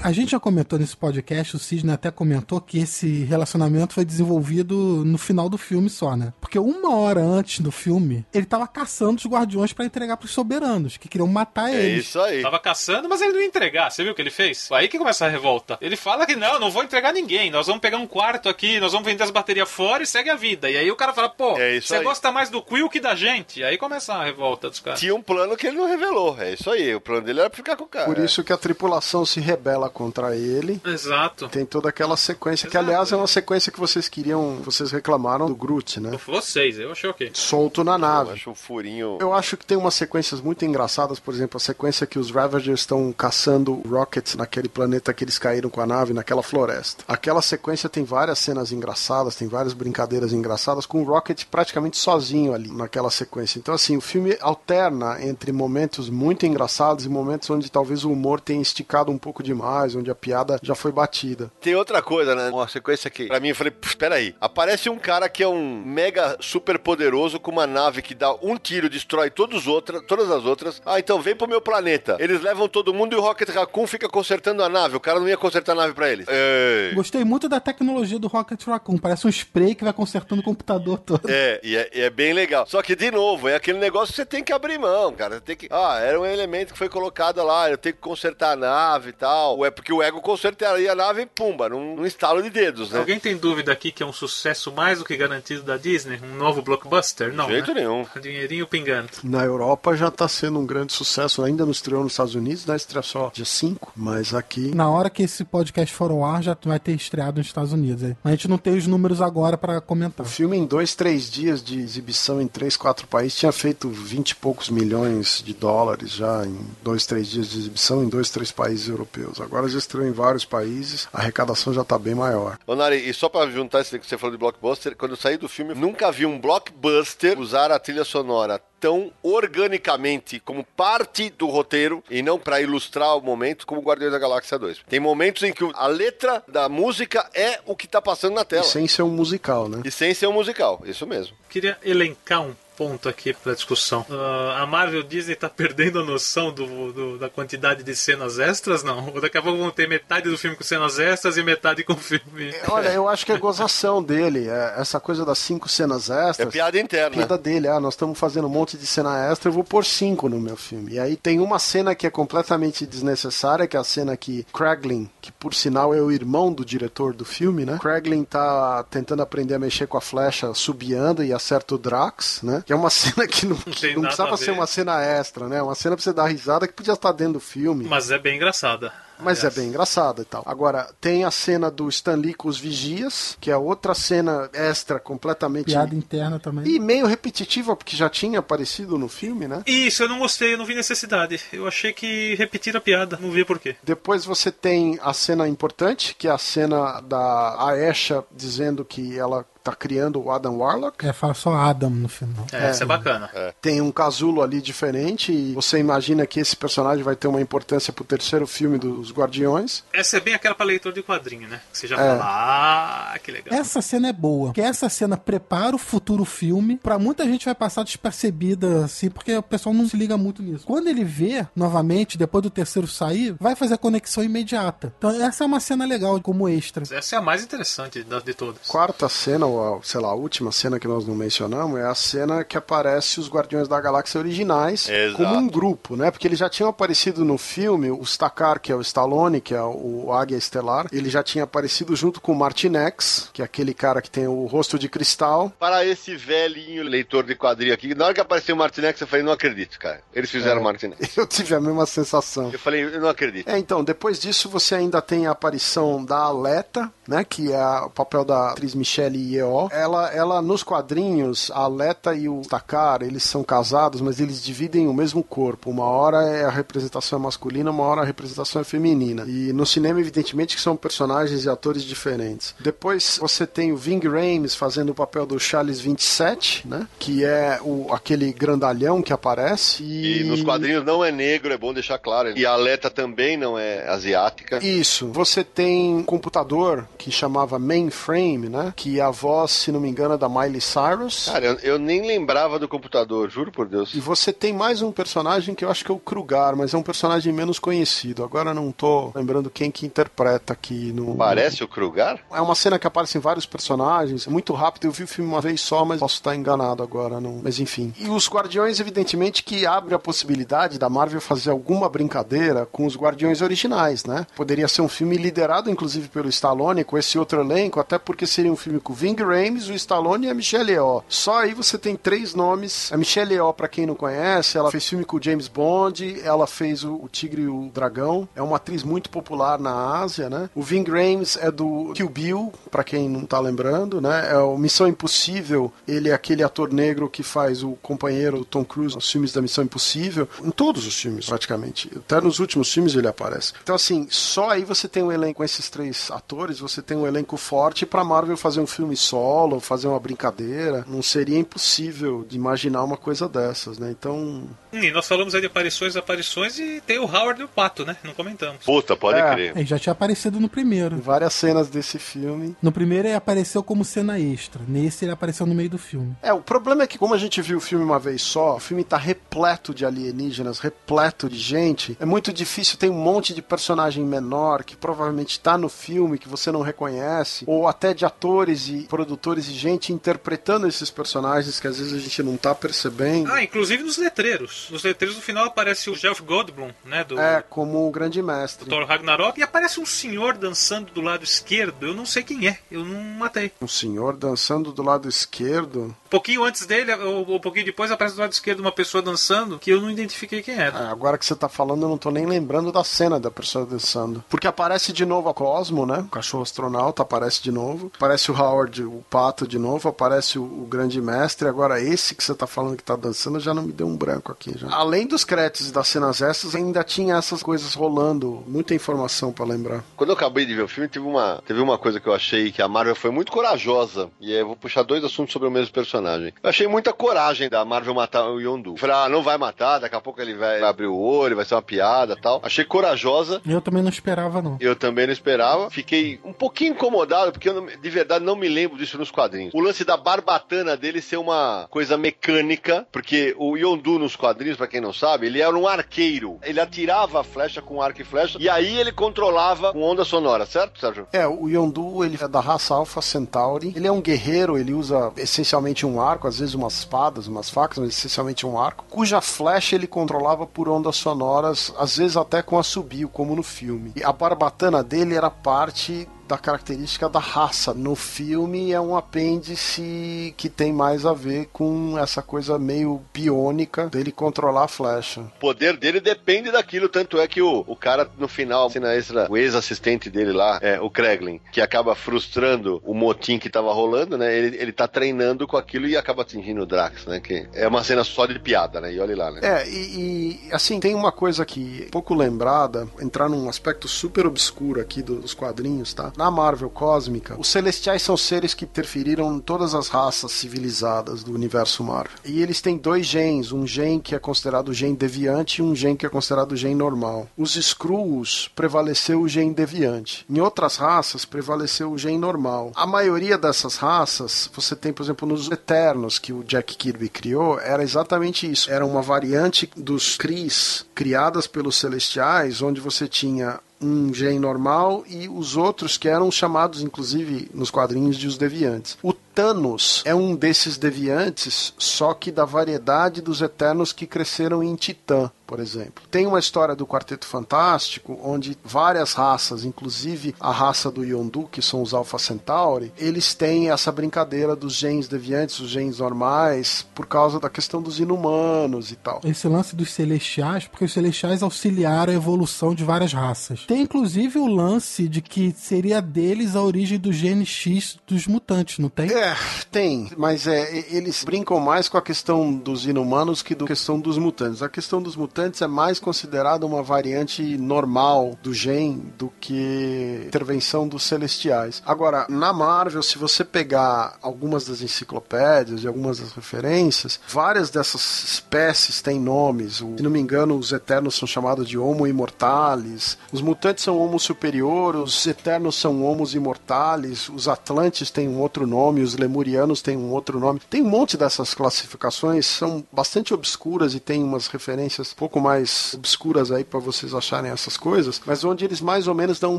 A gente já comentou nesse podcast, o Sidney até comentou que esse relacionamento foi desenvolvido no final do filme só, né? Porque uma hora antes do filme, ele tava caçando os guardiões para entregar pros soberanos, que queriam matar É eles. isso aí. Tava caçando, mas ele não ia entregar. Você viu o que ele fez? Aí que começa a revolta. Ele fala que não, não vou entregar ninguém. Nós vamos pegar um quarto aqui, nós vamos vender as baterias fora e segue a vida. E aí o cara fala, pô, É isso você aí. gosta mais do Quill que da gente. E aí começa a revolta dos caras. Tinha um plano que ele não revelou. É isso aí. O plano dele era pra ficar com o cara. Por isso que a tripulação se rebela contra ele. Exato. Tem toda aquela sequência, que Exato. aliás é uma sequência que vocês queriam, vocês reclamaram do Groot, né? Vocês, eu achei ok. Solto na Eu nave. acho um furinho. Eu acho que tem umas sequências muito engraçadas, por exemplo, a sequência que os Ravagers estão caçando Rockets naquele planeta que eles caíram com a nave, naquela floresta. Aquela sequência tem várias cenas engraçadas, tem várias brincadeiras engraçadas, com o Rocket praticamente sozinho ali naquela sequência. Então, assim, o filme alterna entre momentos muito engraçados e momentos onde talvez o humor tenha esticado um pouco demais, onde a piada já foi batida. Tem outra coisa, né? Uma sequência que, pra mim, eu falei, espera aí. Aparece um cara que é um mega super poderoso com uma nave que dá um tiro, destrói todos os outras, todas as outras. Ah, então vem pro meu planeta. Eles levam todo mundo e o Rocket Raccoon fica consertando a nave. O cara não ia consertar a nave pra eles. Ei. Gostei muito da tecnologia do Rocket Raccoon. Parece um spray que vai consertando o computador todo. É, e é, e é bem legal. Só que, de novo, é aquele negócio que você tem que abrir mão, cara. Você tem que. Ah, era um elemento que foi colocado lá, eu tenho que consertar a nave e tal. É porque o ego consertaria a nave e pumba, num, num estalo de dedos, né? Alguém tem dúvida aqui que é um sucesso mais do que garantido da Disney? Um novo blockbuster? Não, De jeito né? nenhum. Dinheirinho pingando. Na Europa já tá sendo um grande sucesso, ainda não estreou nos Estados Unidos, né? Estreia só dia 5, mas aqui Na hora que esse podcast for ao ar, já vai ter estreado nos Estados Unidos. aí. A gente não tem os números agora pra comentar. O filme, em dois, três dias de exibição em três, quatro países, tinha feito vinte e poucos milhões de dólares já em dois, três dias de exibição em dois, três países europeus. Agora já estreou em vários países, a arrecadação já tá bem maior. Ô, Nari, e só pra juntar isso que você falou de blockbuster, quando eu saí do filme, nunca vi um blockbuster usar a trilha sonora tão organicamente como parte do roteiro e não pra ilustrar o momento como Guardiões da Galáxia 2. Tem momentos em que a letra da música é o que tá passando na tela. E sem ser um musical, né? E sem ser um musical, isso mesmo. Queria elencar um ponto aqui para discussão. Ah, a Marvel Disney tá perdendo a noção do, do- da quantidade de cenas extras, não? Ou daqui a pouco vão ter metade do filme com cenas extras e metade com filme. Olha, eu acho que é gozação dele. é essa coisa das cinco cenas É extras. piada interna. piada dele, ah, nós estamos fazendo um monte de cena extra, eu vou pôr cinco no meu filme. E aí tem uma cena que é completamente desnecessária, que é a cena que Kraglin, que por sinal é o irmão do diretor do filme, né? Kraglin tá tentando aprender a mexer com a flecha subiando e acerta o Drax, né? Que é uma cena que não, não nada precisava ser uma cena extra, né? Uma cena pra você dar risada que podia estar dentro do filme. Mas é bem engraçada. Mas é bem engraçada e tal. Agora, tem a cena do Stan Lee com os vigias, que é outra cena extra completamente. Piada interna também. E meio repetitiva, porque já tinha aparecido no filme, né? Isso, eu não gostei, eu não vi necessidade. Eu achei que repetir a piada, não vi por quê. Depois você tem a cena importante, que é a cena da Aesha dizendo que ela tá criando o Adam Warlock. É, fala só Adam no final. É, isso é bacana. Tem um casulo ali diferente e você imagina que esse personagem vai ter uma importância pro terceiro filme dos Guardiões. Essa é bem aquela pra leitor de quadrinho, né? Que você já É. fala, ah, que legal. Essa cena é boa, porque essa cena prepara o futuro filme. Pra muita gente vai passar despercebida, assim, porque o pessoal não se liga muito nisso. Quando ele vê novamente, depois do terceiro sair, vai fazer a conexão imediata. Então, essa é uma cena legal como extra. Essa é a mais interessante das de todas. Quarta cena, ou a, sei lá, a última cena que nós não mencionamos, é a cena que aparece os Guardiões da Galáxia originais Exato. como um grupo, né? Porque eles já tinham aparecido no filme, o Stakar, que é o Stallone, que é o Águia Estelar, ele já tinha aparecido junto com o Martinex, que é aquele cara que tem o rosto de cristal. Para esse velhinho leitor de quadrinho aqui, na hora que apareceu o Martinex, eu falei, não acredito, cara. Eles fizeram o Martinex. Eu tive a mesma sensação. Eu falei, eu não acredito. É, então, depois disso você ainda tem a aparição da Aleta, né, que é o papel da atriz Michelle Yeoh. Ela, ela nos quadrinhos, a Aleta e o Takar, eles são casados, mas eles dividem o mesmo corpo. Uma hora é a representação masculina, uma hora a representação é feminina. E no cinema, evidentemente, que são personagens e atores diferentes. Depois você tem o Ving Rhames fazendo o papel do Charles 27, né, que é o, aquele grandalhão que aparece. E nos quadrinhos não é negro, é bom deixar claro. E a Aleta também não é asiática. Isso. Você tem um computador que chamava Mainframe, né? Que é a voz, se não me engano, é da Miley Cyrus. Cara, eu, eu nem lembrava do computador, juro por Deus. E você tem mais um personagem que eu acho que é o Krugar, mas é um personagem menos conhecido. Agora não tô lembrando quem que interpreta aqui no. Parece o Krugar? É uma cena que aparecem vários personagens, é muito rápido. Eu vi o filme uma vez só, mas posso estar enganado agora. Não... Mas enfim. E os Guardiões, evidentemente, que abre a possibilidade da Marvel fazer alguma brincadeira com os Guardiões originais, né? Poderia ser um filme liderado, inclusive, pelo Stallone, com esse outro elenco, até porque seria um filme com o Ving Rhames, o Stallone e a Michelle Yeoh. Só aí você tem três nomes. A Michelle Yeoh, pra quem não conhece, ela fez filme com o James Bond, ela fez o Tigre e o Dragão. É uma atriz muito popular na Ásia, né? O Ving Rhames é do Kill Bill, pra quem não tá lembrando, né? É o Missão Impossível. Ele é aquele ator negro que faz o companheiro Tom Cruise nos filmes da Missão Impossível. Em todos os filmes, praticamente. Até nos últimos filmes ele aparece. Então, assim, só aí você tem um elenco com esses três atores, você tem um elenco forte pra Marvel fazer um filme solo, fazer uma brincadeira. Não seria impossível de imaginar uma coisa dessas, né? Então, E nós falamos aí de aparições, aparições e tem o Howard e o Pato, né? Não comentamos. Puta, pode É. crer. Ele já tinha aparecido no primeiro. várias cenas desse filme. No primeiro ele apareceu como cena extra. Nesse ele apareceu no meio do filme. É, o problema é que, como a gente viu o filme uma vez só, o filme tá repleto de alienígenas, repleto de gente. É muito difícil, tem um monte de personagem menor que provavelmente tá no filme que você não reconhece, ou até de atores e produtores e gente interpretando esses personagens que às vezes a gente não tá percebendo. Ah, inclusive nos letreiros. Nos letreiros no final aparece o Jeff Goldblum, né? Do É, como o grande mestre. Thor Ragnarok. E aparece um senhor dançando do lado esquerdo. Eu não sei quem é. Eu não matei. Um senhor dançando do lado esquerdo. Um pouquinho antes dele, ou um pouquinho depois, aparece do lado esquerdo uma pessoa dançando que eu não identifiquei quem era. É, agora que você tá falando, eu não tô nem lembrando da cena da pessoa dançando. Porque aparece de novo a Cosmo, né? O cachorro astronauta aparece de novo. Aparece o Howard, o pato de novo. Aparece o, o grande mestre. Agora, esse que você tá falando que tá dançando já não me deu um branco aqui. Já. Além dos créditos e das cenas extras, ainda tinha essas coisas rolando. Muita informação pra lembrar. Quando eu acabei de ver o filme, teve uma, teve uma coisa que eu achei que a Marvel foi muito corajosa. E aí eu vou puxar dois assuntos sobre o mesmo personagem. Eu achei muita coragem da Marvel matar o Yondu. Falei, ah, não vai matar, daqui a pouco ele vai abrir o olho, vai ser uma piada tal. Achei corajosa. Eu também não esperava, não. Eu também não esperava. Fiquei um pouquinho incomodado, porque eu não- de verdade não me lembro disso nos quadrinhos. O lance da barbatana dele ser uma coisa mecânica, porque o Yondu nos quadrinhos, pra quem não sabe, ele era um arqueiro. Ele atirava a flecha com arco e flecha, e aí ele controlava com onda sonora, certo, Sérgio? É, o Yondu, ele é da raça Alpha Centauri. Ele é um guerreiro, ele usa essencialmente um arco, às vezes umas espadas, umas facas, mas essencialmente um arco, cuja flecha ele controlava por ondas sonoras, às vezes até com assobio, como no filme. E a barbatana dele era parte da característica da raça. No filme é um apêndice que tem mais a ver com essa coisa meio biônica dele controlar a flecha. O poder dele depende daquilo, tanto é que o, o cara, no final, cena extra, o ex-assistente dele lá, é, o Kreglin, que acaba frustrando o motim que tava rolando, né? Ele, ele tá treinando com aquilo e acaba atingindo o Drax, né? Que é uma cena só de piada, né? E olha lá, né? É, e, e, assim, tem uma coisa que pouco lembrada, entrar num aspecto super obscuro aqui dos quadrinhos, tá? Na Marvel Cósmica, os Celestiais são seres que interferiram em todas as raças civilizadas do universo Marvel. E eles têm dois genes, um gene que é considerado gene deviante e um gene que é considerado gene normal. Os Skrulls prevaleceu o gene deviante. Em outras raças, prevaleceu o gene normal. A maioria dessas raças, você tem, por exemplo, nos Eternos, que o Jack Kirby criou, era exatamente isso. Era uma variante dos Cris criadas pelos Celestiais, onde você tinha um gene normal e os outros que eram chamados, inclusive, nos quadrinhos de os deviantes. O Thanos é um desses deviantes, só que da variedade dos Eternos que cresceram em Titã, por exemplo. Tem uma história do Quarteto Fantástico onde várias raças, inclusive a raça do Yondu, que são os Alpha Centauri, eles têm essa brincadeira dos genes deviantes, os genes normais, por causa da questão dos inumanos e tal. Esse lance dos celestiais, porque os celestiais auxiliaram a evolução de várias raças. Tem inclusive o lance de que seria deles a origem do gene X dos mutantes, não tem? É, tem, mas é, eles brincam mais com a questão dos inumanos que do questão dos mutantes. A questão dos mutantes é mais considerada uma variante normal do gene do que intervenção dos celestiais. Agora, na Marvel, se você pegar algumas das enciclopédias e algumas das referências, várias dessas espécies têm nomes. se não me engano, os Eternos são chamados de Homo Immortalis, os mutantes são Homo Superior, os Eternos são Homos Imortalis, os Atlantes têm um outro nome, os lemurianos têm um outro nome. Tem um monte dessas classificações, são bastante obscuras e tem umas referências um pouco mais obscuras aí para vocês acharem essas coisas, mas onde eles mais ou menos dão um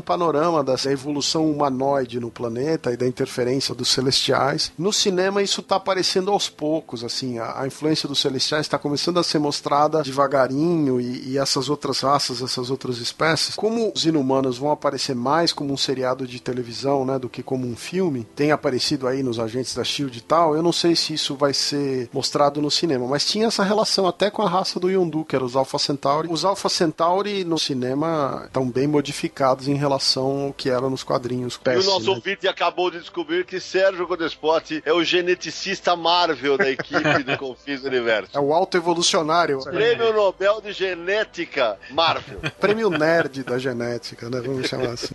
panorama da evolução humanoide no planeta e da interferência dos celestiais. No cinema isso tá aparecendo aos poucos, assim, a, a influência dos celestiais está começando a ser mostrada devagarinho e, e essas outras raças, essas outras espécies. Como os inumanos vão aparecer mais como um seriado de televisão, né, do que como um filme, tem aparecido aí nos agentes da Shield e tal, eu não sei se isso vai ser mostrado no cinema, mas tinha essa relação até com a raça do Yondu, que era os Alpha Centauri. Os Alpha Centauri no cinema estão bem modificados em relação ao que era nos quadrinhos. e o nosso né? ouvinte acabou de descobrir que Sérgio Godespot é o geneticista Marvel da equipe do Confis Universo. É o auto-evolucionário. Prêmio Nobel de Genética Marvel. Prêmio Nerd da Genética, né? Vamos chamar assim.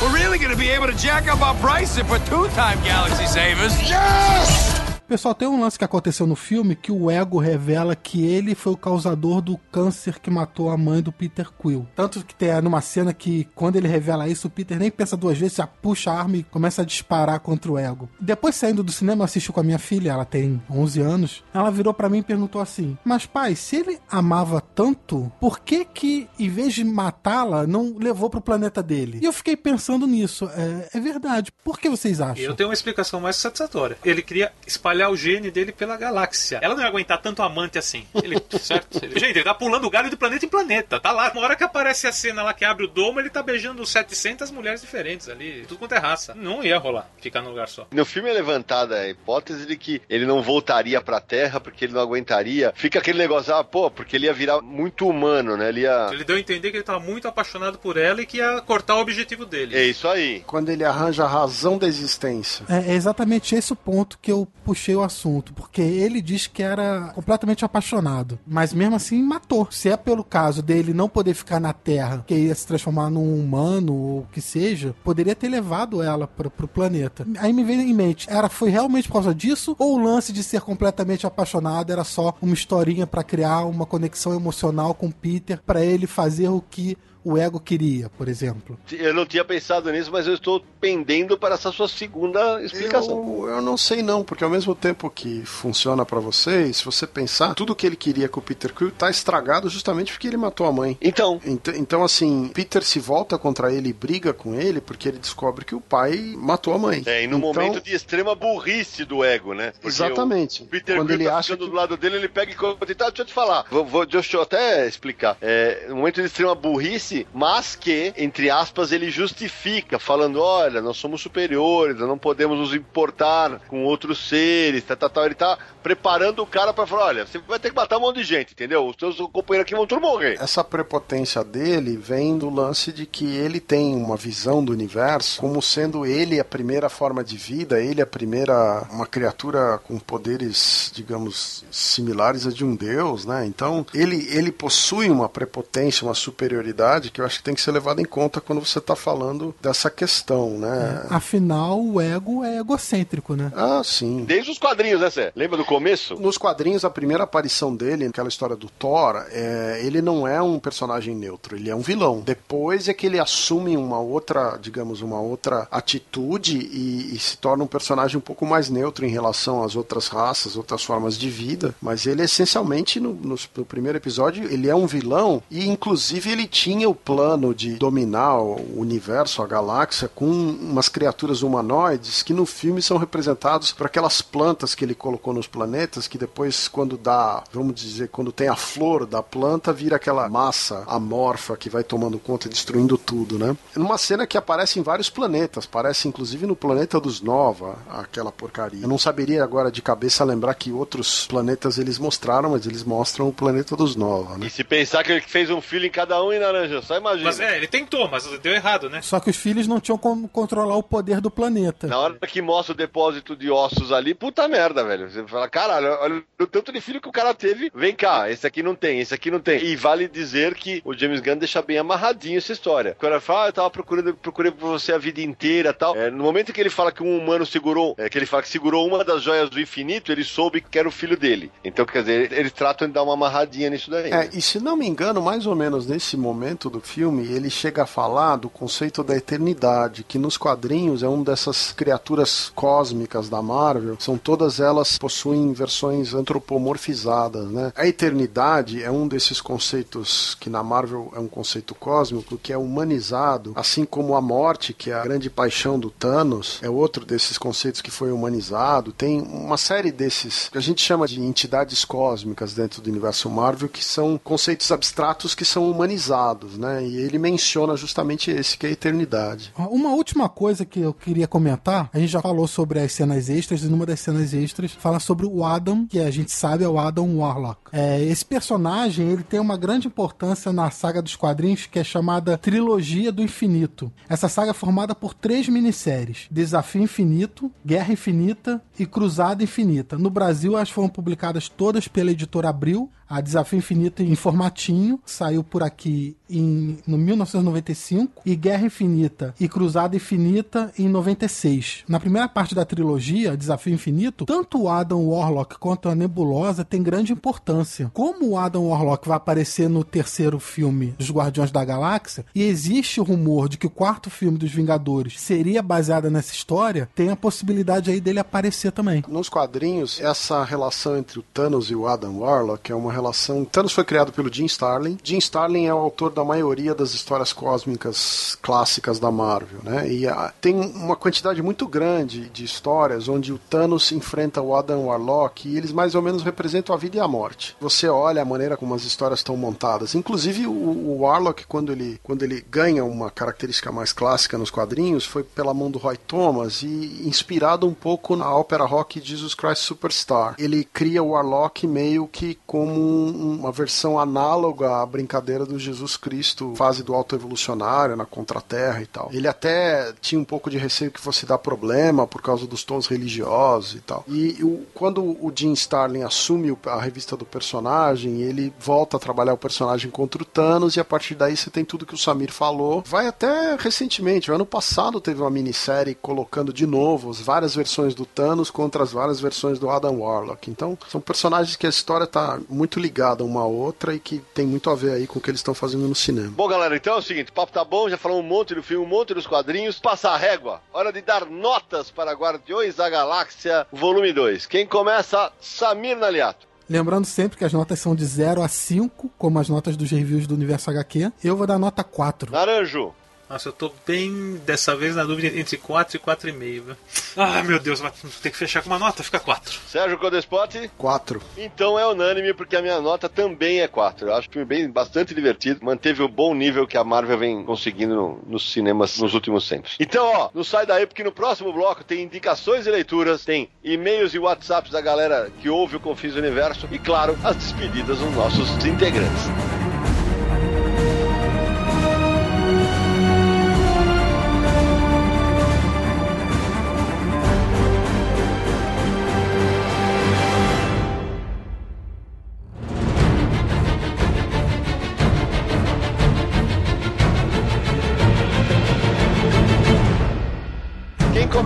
We're really gonna be able to jack up our prices for two-time Galaxy Savers. Yes! Pessoal, tem um lance que aconteceu no filme que o Ego revela que ele foi o causador do câncer que matou a mãe do Peter Quill. Tanto que tem numa cena que, quando ele revela isso, o Peter nem pensa duas vezes, já puxa a arma e começa a disparar contra o Ego. Depois, saindo do cinema, eu assisti com a minha filha, ela tem 11 anos. Ela virou para mim e perguntou assim: Mas pai, se ele amava tanto, por que que, em vez de matá-la, não levou pro planeta dele? E eu fiquei pensando nisso. É, é verdade. Por que vocês acham? Eu tenho uma explicação mais satisfatória. Ele queria espalhar espalhar o gene dele pela galáxia. Ela não ia aguentar tanto amante assim. Ele, certo? Ele, gente, ele tá pulando o galho de planeta em planeta. Tá lá. Uma hora que aparece a cena lá que abre o domo, ele tá beijando 700 mulheres diferentes ali. Tudo quanto é raça. Não ia rolar ficar num lugar só. No filme é levantada a hipótese de que ele não voltaria pra Terra porque ele não aguentaria. Fica aquele negócio, ah, pô, porque ele ia virar muito humano, né? Ele ia. Ele deu a entender que ele tava muito apaixonado por ela e que ia cortar o objetivo dele. É isso aí. Quando ele arranja a razão da existência. É, é exatamente esse o ponto que eu puxei o assunto, porque ele diz que era completamente apaixonado, mas mesmo assim matou. Se é pelo caso dele não poder ficar na Terra, que ia se transformar num humano ou o que seja, poderia ter levado ela para pro planeta. Aí me veio em mente, era foi realmente por causa disso ou o lance de ser completamente apaixonado era só uma historinha para criar uma conexão emocional com Peter para ele fazer o que o ego queria, por exemplo. Eu não tinha pensado nisso, mas eu estou pendendo para essa sua segunda explicação. Eu, eu não sei não, porque ao mesmo tempo que funciona para vocês, se você pensar, tudo que ele queria com o Peter Quill tá estragado justamente porque ele matou a mãe. Então. Então, então assim, Peter se volta contra ele e briga com ele porque ele descobre que o pai matou a mãe. É, e no então, momento de extrema burrice do ego, né? Porque exatamente. O Peter Quando Quill ele tá acha que... do lado dele, ele pega e conta tá, deixa eu te falar. Vou, vou, deixa eu até explicar. É, no momento de extrema burrice, mas que, entre aspas, ele justifica, falando: olha, nós somos superiores, não podemos nos importar com outros seres, tal, tal, tal. Ele tá preparando o cara para falar: olha, você vai ter que matar um monte de gente, entendeu? Os seus companheiros aqui vão todos morrer. Essa prepotência dele vem do lance de que ele tem uma visão do universo como sendo ele a primeira forma de vida, ele a primeira, uma criatura com poderes, digamos, similares a de um deus, né? Então, ele, ele possui uma prepotência, uma superioridade que eu acho que tem que ser levada em conta quando você está falando dessa questão, né? É, afinal, o ego é egocêntrico, né? Ah, sim. Desde os quadrinhos, né, Cê? Lembra do começo? Nos quadrinhos, a primeira aparição dele, aquela história do Thor, é, ele não é um personagem neutro, ele é um vilão. Depois é que ele assume uma outra, digamos, uma outra atitude e, e se torna um personagem um pouco mais neutro em relação às outras raças, outras formas de vida. Mas ele, essencialmente, no, no, no primeiro episódio, ele é um vilão e, inclusive, ele tinha o plano de dominar o universo, a galáxia, com umas criaturas humanoides que no filme são representados por aquelas plantas que ele colocou nos planetas, que depois, quando dá, vamos dizer, quando tem a flor da planta, vira aquela massa amorfa que vai tomando conta e destruindo tudo, né? Numa cena que aparece em vários planetas, aparece inclusive no planeta dos Nova, aquela porcaria. Eu não saberia agora de cabeça lembrar que outros planetas eles mostraram, mas eles mostram o planeta dos Nova, né? E se pensar que ele fez um filho em cada um em só imagina. Mas é, ele tentou, mas deu errado, né? Só que os filhos não tinham como controlar o poder do planeta. Na hora que mostra o depósito de ossos ali, puta merda, velho. Você fala, caralho, olha o tanto de filho que o cara teve. Vem cá, esse aqui não tem, esse aqui não tem. E vale dizer que o James Gunn deixa bem amarradinho essa história. O cara fala, ah, eu tava procurando, procurei por você a vida inteira tal. É, no momento que ele fala que um humano segurou, é, que ele fala que segurou uma das joias do infinito, ele soube que era o filho dele. Então, quer dizer, eles tratam de dar uma amarradinha nisso daí. É, e se não me engano, mais ou menos nesse momento do filme, ele chega a falar do conceito da eternidade, que nos quadrinhos é uma dessas criaturas cósmicas da Marvel, são todas elas possuem versões antropomorfizadas, né? A eternidade é um desses conceitos que na Marvel é um conceito cósmico que é humanizado, assim como a morte, que é a grande paixão do Thanos, é outro desses conceitos que foi humanizado. Tem uma série desses que a gente chama de entidades cósmicas dentro do universo Marvel que são conceitos abstratos que são humanizados, né? E ele menciona justamente esse que é a eternidade. Uma última coisa que eu queria comentar, a gente já falou sobre as cenas extras, e numa das cenas extras fala sobre o Adam, que a gente sabe é o Adam Warlock. É, esse personagem ele tem uma grande importância na saga dos quadrinhos que é chamada Trilogia do Infinito. Essa saga é formada por três minisséries: Desafio Infinito, Guerra Infinita e Cruzada Infinita. No Brasil, elas foram publicadas todas pela editora Abril. A Desafio Infinito em formatinho saiu por aqui em no 1995 e Guerra Infinita e Cruzada Infinita em 96. Na primeira parte da trilogia, Desafio Infinito, tanto o Adam Warlock quanto a Nebulosa têm grande importância. Como o Adam Warlock vai aparecer no terceiro filme dos Guardiões da Galáxia e existe o rumor de que o quarto filme dos Vingadores seria baseado nessa história, tem a possibilidade aí dele aparecer também. Nos quadrinhos, essa relação entre o Thanos e o Adam Warlock é uma relação. Thanos foi criado pelo Jim Starlin. Jim Starlin é o autor da maioria das histórias cósmicas clássicas da Marvel, né? E a, tem uma quantidade muito grande de histórias onde o Thanos enfrenta o Adam Warlock e eles mais ou menos representam a vida e a morte. Você olha a maneira como as histórias estão montadas. Inclusive o, o Warlock quando ele quando ele ganha uma característica mais clássica nos quadrinhos foi pela mão do Roy Thomas e inspirado um pouco na ópera rock Jesus Christ Superstar. Ele cria o Warlock meio que como uma versão análoga à brincadeira do Jesus Cristo, fase do alto evolucionário na Contraterra e tal. Ele até tinha um pouco de receio que fosse dar problema por causa dos tons religiosos e tal. E o, quando o Jim Starlin assume a revista do personagem, ele volta a trabalhar o personagem contra o Thanos e a partir daí você tem tudo que o Samir falou. Vai até recentemente, ano passado teve uma minissérie colocando de novo as várias versões do Thanos contra as várias versões do Adam Warlock. Então, são personagens que a história tá muito ligada uma a outra e que tem muito a ver aí com o que eles estão fazendo no cinema. Bom, galera, então é o seguinte: o papo tá bom, já falamos um monte do filme, um monte dos quadrinhos. Passar a régua. Hora de dar notas para Guardiões da Galáxia, volume 2. Quem começa? Samir Naliato. Lembrando sempre que as notas são de 0 a 5, como as notas dos reviews do Universo HQ. Eu vou dar nota 4. Naranjo. Nossa, eu tô bem dessa vez na dúvida entre 4 e 4,5. viu? Ah, meu Deus, vai ter que fechar com uma nota, fica 4. Sérgio Codespot? Quatro. Então é unânime, porque a minha nota também é 4. Eu acho o filme bem, bastante divertido. Manteve o bom nível que a Marvel vem conseguindo no- nos cinemas nos últimos tempos. Então, ó, não sai daí, porque no próximo bloco tem indicações e leituras, tem e-mails e WhatsApps da galera que ouve o Confins do Universo e, claro, as despedidas dos nossos integrantes.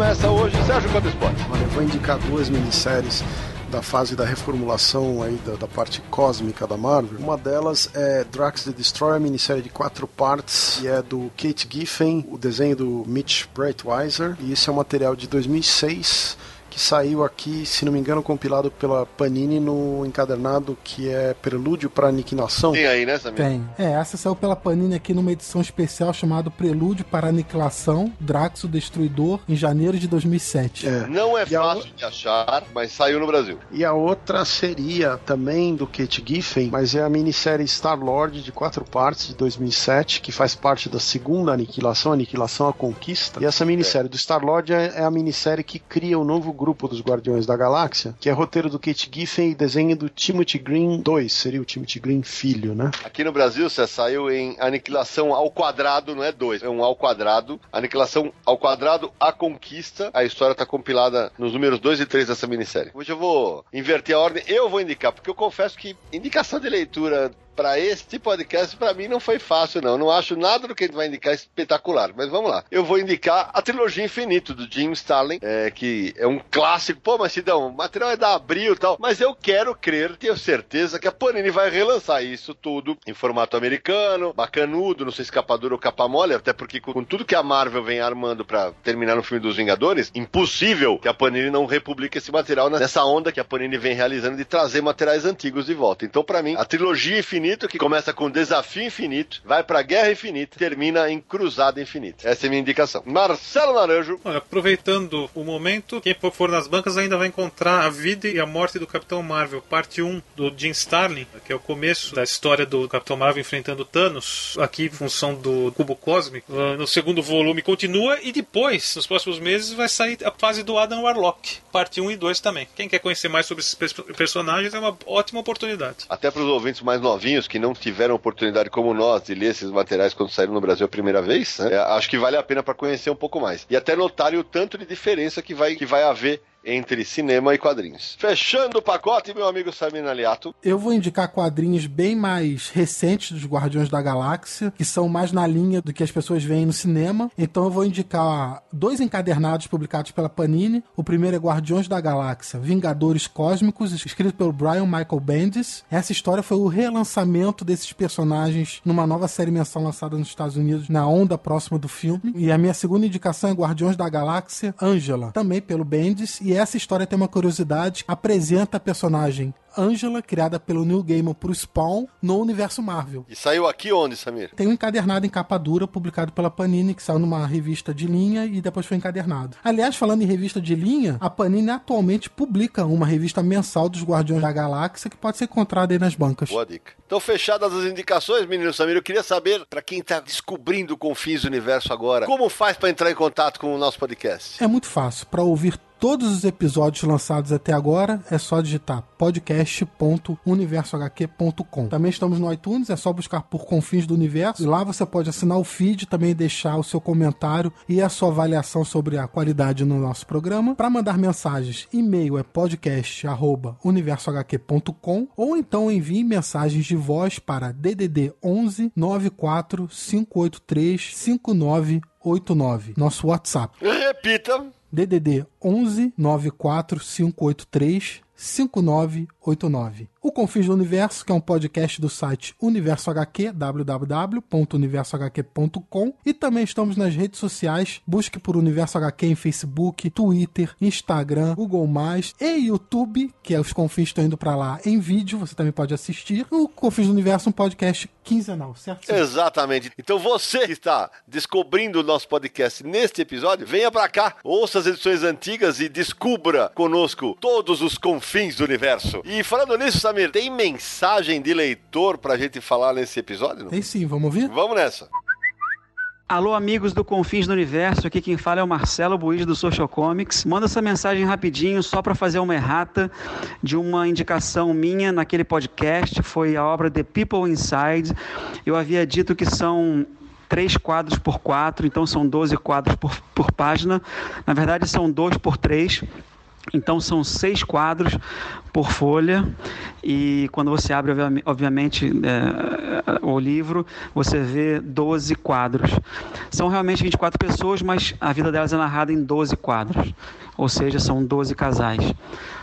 Começa hoje? Sérgio Codespot. Olha, eu vou indicar duas minisséries da fase da reformulação aí da, da parte cósmica da Marvel. Uma delas é Drax the Destroyer, minissérie de quatro partes, e é do Kate Giffen, o desenho do Mitch Breitweiser, e esse é um material de 2006 que saiu aqui, se não me engano, compilado pela Panini no encadernado que é Prelúdio para Aniquilação. Tem aí, né, Samir? Tem. É, essa saiu pela Panini aqui numa edição especial chamada Prelúdio para Aniquilação, Drax o Destruidor, em janeiro de 2007. É. Não é E a fácil de achar, mas saiu no Brasil. E a outra seria também do Kate Giffen, mas é a minissérie Star-Lord de quatro partes de 2007, que faz parte da segunda Aniquilação, Aniquilação à Conquista. E essa minissérie do Star-Lord é é a minissérie que cria o novo grupo dos Guardiões da Galáxia, que é roteiro do Kate Giffen e desenho do Timothy Green 2, seria o Timothy Green filho, né? Aqui no Brasil, você saiu em Aniquilação ao Quadrado, não é dois, é um ao quadrado. Aniquilação ao Quadrado, A Conquista. A história está compilada nos números 2 e 3 dessa minissérie. Hoje eu vou inverter a ordem, eu vou indicar, porque eu confesso que indicação de leitura para este podcast, para mim, não foi fácil, não. Não acho nada do que ele vai indicar espetacular. Mas vamos lá. Eu vou indicar a trilogia Infinito, do Jim Starlin, é, que é um clássico. Pô, mas Sidão, o material é da Abril e tal. Mas eu quero crer, tenho certeza, que a Panini vai relançar isso tudo em formato americano, bacanudo, não sei se capa dura ou capa mole, até porque com, tudo que a Marvel vem armando para terminar no filme dos Vingadores, impossível que a Panini não republique esse material nessa onda que a Panini vem realizando de trazer materiais antigos de volta. Então, para mim, a trilogia Infinito, que começa com Desafio Infinito, vai pra Guerra Infinita, termina em Cruzada Infinita. Essa é a minha indicação. Marcelo Naranjo. Olha, aproveitando o momento, quem for nas bancas ainda vai encontrar A Vida e a Morte do Capitão Marvel, parte 1 do Jim Starlin, que é o começo da história do Capitão Marvel enfrentando Thanos, aqui em função do cubo cósmico. Ah, No segundo volume continua e depois, nos próximos meses, vai sair a fase do Adam Warlock, parte 1 e 2 também. Quem quer conhecer mais sobre esses pers- personagens é uma ótima oportunidade. Até para os ouvintes mais novinhos que não tiveram oportunidade como nós de ler esses materiais quando saíram no Brasil a primeira vez, né, é, acho que vale a pena para conhecer um pouco mais. E até notarem o tanto de diferença que vai, que vai haver entre cinema e quadrinhos. Fechando o pacote, meu amigo Samir Aliato. Eu vou indicar quadrinhos bem mais recentes dos Guardiões da Galáxia, que são mais na linha do que as pessoas veem no cinema. Então eu vou indicar dois encadernados publicados pela Panini. O primeiro é Guardiões da Galáxia, Vingadores Cósmicos, escrito pelo Brian Michael Bendis. Essa história foi o relançamento desses personagens numa nova série mensal lançada nos Estados Unidos na onda próxima do filme. E a minha segunda indicação é Guardiões da Galáxia, Angela, também pelo Bendis. E essa história tem uma curiosidade, apresenta a personagem Angela, criada pelo Neil Gaiman pro Spawn, no universo Marvel. E saiu aqui onde, Samir? Tem um encadernado em capa dura, publicado pela Panini, que saiu numa revista de linha e depois foi encadernado. Aliás, falando em revista de linha, a Panini atualmente publica uma revista mensal dos Guardiões da Galáxia que pode ser encontrada aí nas bancas. Boa dica. Então, fechadas as indicações, menino Samir, eu queria saber, para quem tá descobrindo o Confins do Universo agora, como faz para entrar em contato com o nosso podcast? É muito fácil. Para ouvir todos os episódios lançados até agora, é só digitar podcast.universohq.com. Também estamos no iTunes, é só buscar por Confins do Universo. E lá você pode assinar o feed, também deixar o seu comentário e a sua avaliação sobre a qualidade no nosso programa. Para mandar mensagens, e-mail é podcast@universohq.com ou então envie mensagens de voz para DDD 11 94 583 5989, nosso WhatsApp. Repita. DDD 11 94 583 5989. O Confins do Universo, que é um podcast do site Universo HQ, www.universohq.com. E também estamos nas redes sociais. Busque por Universo HQ em Facebook, Twitter, Instagram, Google+, e YouTube, que é os Confins estão indo para lá em vídeo. Você também pode assistir. O Confins do Universo, um podcast quinzenal, certo? Exatamente. Então você que está descobrindo o nosso podcast neste episódio, venha para cá, ouça as edições antigas e descubra conosco todos os confins do universo. E falando nisso, Samir, tem mensagem de leitor pra gente falar nesse episódio? Tem sim, vamos ouvir? Vamos nessa. Alô, amigos do Confins do Universo, aqui quem fala é o Marcelo Buiz do Social Comics. Manda essa mensagem rapidinho só para fazer uma errata de uma indicação minha naquele podcast, foi a obra The People Inside. Eu havia dito que são três quadros por quatro, então são 12 quadros por, por página. Na verdade, são dois por três. Então são seis quadros por folha e quando você abre, obviamente, é, o livro, você vê 12 quadros. São realmente 24 pessoas, mas a vida delas é narrada em 12 quadros, ou seja, são 12 casais.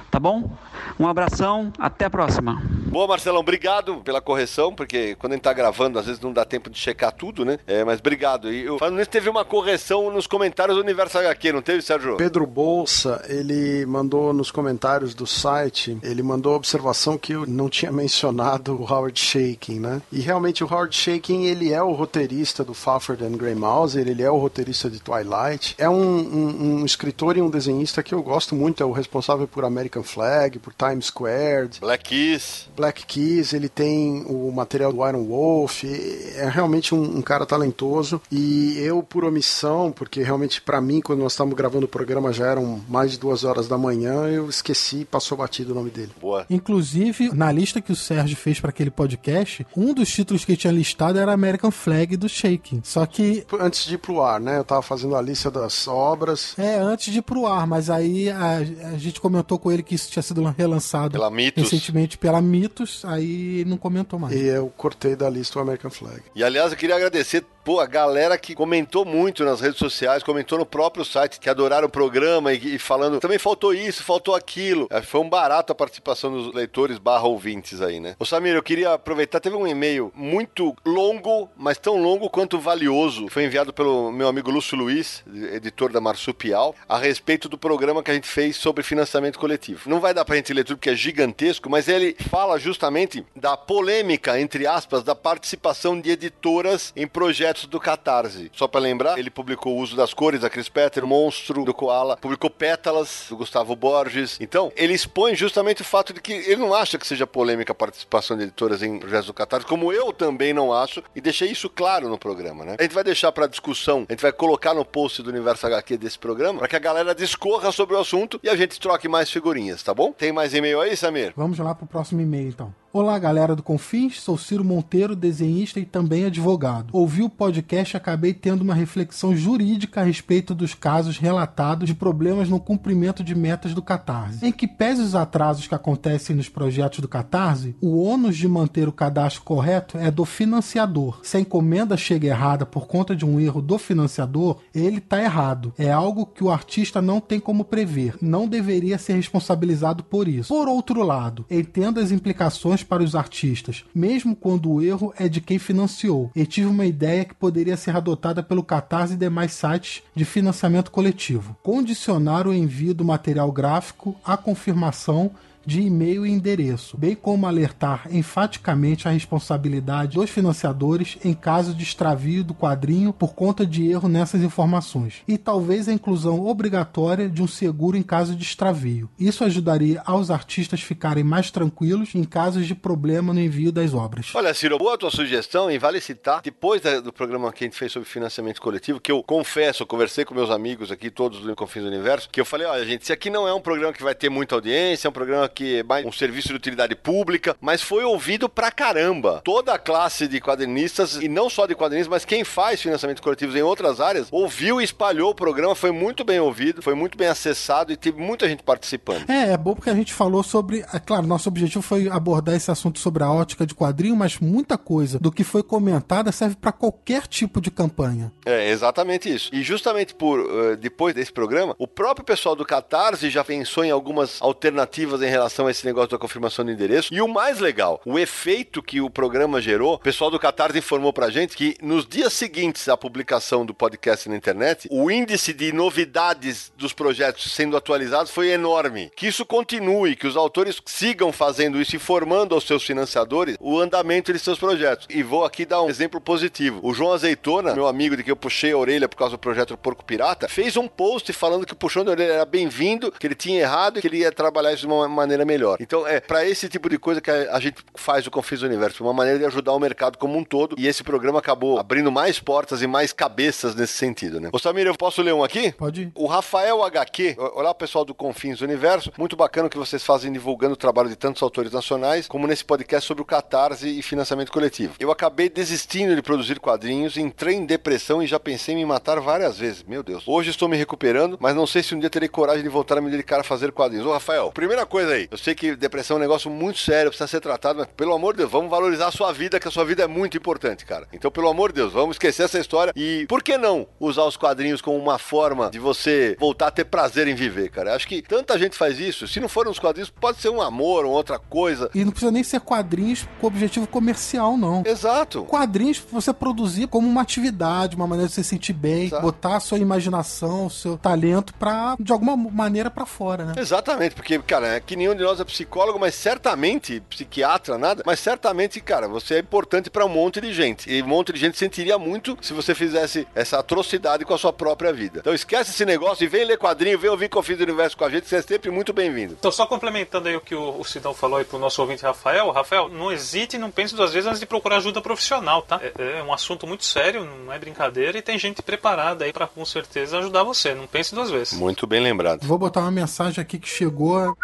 Tá bom? Um abração, até a próxima. Boa, Marcelão, obrigado pela correção, porque quando a gente tá gravando, às vezes não dá tempo de checar tudo, né? É, mas obrigado. E eu, falando nisso, teve uma correção nos comentários do Universo HQ, não teve, Sérgio? Pedro Bolsa, ele mandou nos comentários do site, ele mandou a observação que eu não tinha mencionado o Howard Shaking, né? E realmente o Howard Shaking, ele é o roteirista do Fafhrd and Grey Mouse, ele é o roteirista de Twilight. É um, um, um escritor e um desenhista que eu gosto muito, é o responsável por American Flag, por Times Squared. Black Keys. Black Keys, ele tem o material do Iron Wolf, é realmente um, um cara talentoso. E eu, por omissão, porque realmente para mim, quando nós estávamos gravando o programa, já eram mais de duas horas da manhã, eu esqueci, passou batido o nome dele. Boa. Inclusive, na lista que o Sérgio fez para aquele podcast, um dos títulos que ele tinha listado era American Flag do Shaking. Só que. Antes de ir pro ar, né? Eu tava fazendo a lista das obras. É, antes de ir pro ar, mas aí a, a gente comentou com ele que isso tinha sido relançado pela recentemente pela Mitos, aí não comentou mais. E eu cortei da lista o American Flag. E aliás, eu queria agradecer pô, a galera que comentou muito nas redes sociais, comentou no próprio site, que adoraram o programa e, e falando, também faltou isso, faltou aquilo. É, foi um barato a participação dos leitores barra ouvintes aí, né? Ô Samir, eu queria aproveitar, teve um e-mail muito longo, mas tão longo quanto valioso, foi enviado pelo meu amigo Lúcio Luiz, editor da Marsupial, a respeito do programa que a gente fez sobre financiamento coletivo. Não vai dar pra gente tudo porque é gigantesco, mas ele fala justamente da polêmica, entre aspas, da participação de editoras em projetos do Catarse. Só para lembrar, ele publicou O Uso das Cores, da Chris Petter, Monstro, do Koala, publicou Pétalas, do Gustavo Borges. Então, ele expõe justamente o fato de que ele não acha que seja polêmica a participação de editoras em projetos do Catarse, como eu também não acho, e deixei isso claro no programa, né? A gente vai deixar para discussão, a gente vai colocar no post do Universo HQ desse programa, para que a galera discorra sobre o assunto e a gente troque mais figurinhas, tá bom? Tem mais e-mail aí, Samir? Vamos lá pro próximo e-mail, então. Olá, galera do Confins, sou Ciro Monteiro, desenhista e também advogado. Ouvi o podcast e acabei tendo uma reflexão jurídica a respeito dos casos relatados de problemas no cumprimento de metas do Catarse. Em que pese os atrasos que acontecem nos projetos do Catarse, o ônus de manter o cadastro correto é do financiador. Se a encomenda chega errada por conta de um erro do financiador, ele está errado. É algo que o artista não tem como prever, não deveria ser responsabilizado por isso. Por outro lado, entendo as implicações para os artistas, mesmo quando o erro é de quem financiou. E tive uma ideia que poderia ser adotada pelo Catarse e demais sites de financiamento coletivo: condicionar o envio do material gráfico à confirmação de e-mail e endereço, bem como alertar enfaticamente a responsabilidade dos financiadores em caso de extravio do quadrinho por conta de erro nessas informações, e talvez a inclusão obrigatória de um seguro em caso de extravio. Isso ajudaria aos artistas ficarem mais tranquilos em casos de problema no envio das obras. Olha, Ciro, boa tua sugestão e vale citar, depois do programa que a gente fez sobre financiamento coletivo, que eu confesso, eu conversei com meus amigos aqui, todos do Confins do Universo, que eu falei, olha, gente, se aqui não é um programa que vai ter muita audiência, é um programa que é mais um serviço de utilidade pública, mas foi ouvido pra caramba. Toda a classe de quadrinistas, e não só de quadrinistas, mas quem faz financiamentos coletivos em outras áreas, ouviu e espalhou o programa, foi muito bem ouvido, foi muito bem acessado e teve muita gente participando. É, é bom porque a gente falou sobre. É claro, nosso objetivo foi abordar esse assunto sobre a ótica de quadrinho, mas muita coisa do que foi comentada serve para qualquer tipo de campanha. É, exatamente isso. E justamente por uh, depois desse programa, o próprio pessoal do Catarse já pensou em algumas alternativas em relação relação a esse negócio da confirmação do endereço. E o mais legal, o efeito que o programa gerou, o pessoal do Catarse informou pra gente que nos dias seguintes à publicação do podcast na internet, o índice de novidades dos projetos sendo atualizados foi enorme. Que isso continue, que os autores sigam fazendo isso e formando aos seus financiadores o andamento de seus projetos. E vou aqui dar um exemplo positivo. O João Azeitona, meu amigo de que eu puxei a orelha por causa do projeto Porco Pirata, fez um post falando que o puxão de orelha era bem-vindo, que ele tinha errado e que ele ia trabalhar isso de uma maneira melhor. Então, é para esse tipo de coisa que a, a gente faz o Confis Universo, uma maneira de ajudar o mercado como um todo. E esse programa acabou abrindo mais portas e mais cabeças nesse sentido, né? Ô Samir, eu posso ler um aqui? Pode ir. O Rafael HQ, olá pessoal do Confins Universo, muito bacana o que vocês fazem divulgando o trabalho de tantos autores nacionais, como nesse podcast sobre o Catarse e financiamento coletivo. Eu acabei desistindo de produzir quadrinhos, entrei em depressão e já pensei em me matar várias vezes. Meu Deus. Hoje estou me recuperando, mas não sei se um dia terei coragem de voltar a me dedicar a fazer quadrinhos. Ô Rafael, primeira coisa aí, eu sei que depressão é um negócio muito sério, precisa ser tratado, mas pelo amor de Deus, vamos valorizar a sua vida, que a sua vida é muito importante, cara. Então, pelo amor de Deus, vamos esquecer essa história e por que não usar os quadrinhos como uma forma de você voltar a ter prazer em viver, cara? Acho que tanta gente faz isso. Se não forem os quadrinhos, pode ser um amor ou outra coisa. E não precisa nem ser quadrinhos com objetivo comercial, não. Exato. Quadrinhos você produzir como uma atividade, uma maneira de você se sentir bem, Exato. botar a sua imaginação, o seu talento pra, de alguma maneira pra fora, né? Exatamente, porque, cara, é que nenhum de nós é psicólogo, mas certamente, psiquiatra, nada, mas certamente, cara, você é importante pra um monte de gente. E um monte de gente sentiria muito se você fizesse essa atrocidade com a sua própria vida. Então esquece esse negócio e vem ler quadrinho, vem ouvir Confins do Universo com a gente, você é sempre muito bem-vindo. Então, só complementando aí o que o, o Sidão falou aí pro nosso ouvinte Rafael. Rafael, não hesite e não pense duas vezes antes de procurar ajuda profissional, tá? É, é um assunto muito sério, não é brincadeira e tem gente preparada aí pra com certeza ajudar você. Não pense duas vezes. Muito bem lembrado. Vou botar uma mensagem aqui que chegou.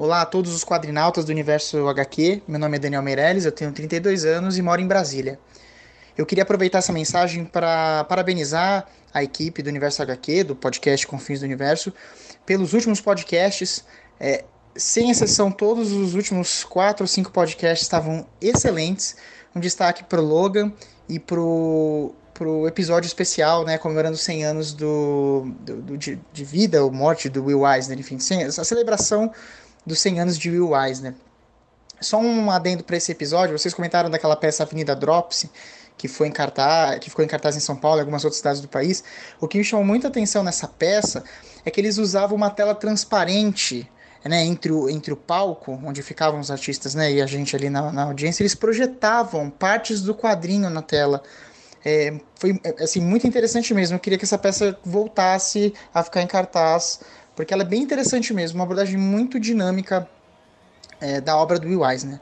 Olá a todos os quadrinautas do universo HQ. Meu nome é Daniel Meirelles, eu tenho 32 anos e moro em Brasília. Eu queria aproveitar essa mensagem para parabenizar a equipe do Universo HQ, do podcast Confins do Universo, pelos últimos podcasts. É, sem exceção, todos os últimos quatro ou cinco podcasts estavam excelentes. Um destaque para o Logan e para o episódio especial, né, comemorando os 100 anos do, do, do- de, de vida ou morte do Will Eisner, enfim, 100 a celebração dos 100 anos de Will Eisner. Só um adendo para esse episódio, vocês comentaram daquela peça Avenida Dropsy, que foi em cartaz, que ficou em cartaz em São Paulo e algumas outras cidades do país. O que me chamou muita atenção nessa peça é que eles usavam uma tela transparente né, entre, o, entre o palco, onde ficavam os artistas né, e a gente ali na, na audiência, eles projetavam partes do quadrinho na tela. É, foi é, assim, muito interessante mesmo. Eu queria que essa peça voltasse a ficar em cartaz, porque ela é bem interessante mesmo, uma abordagem muito dinâmica é, da obra do Will Eisner.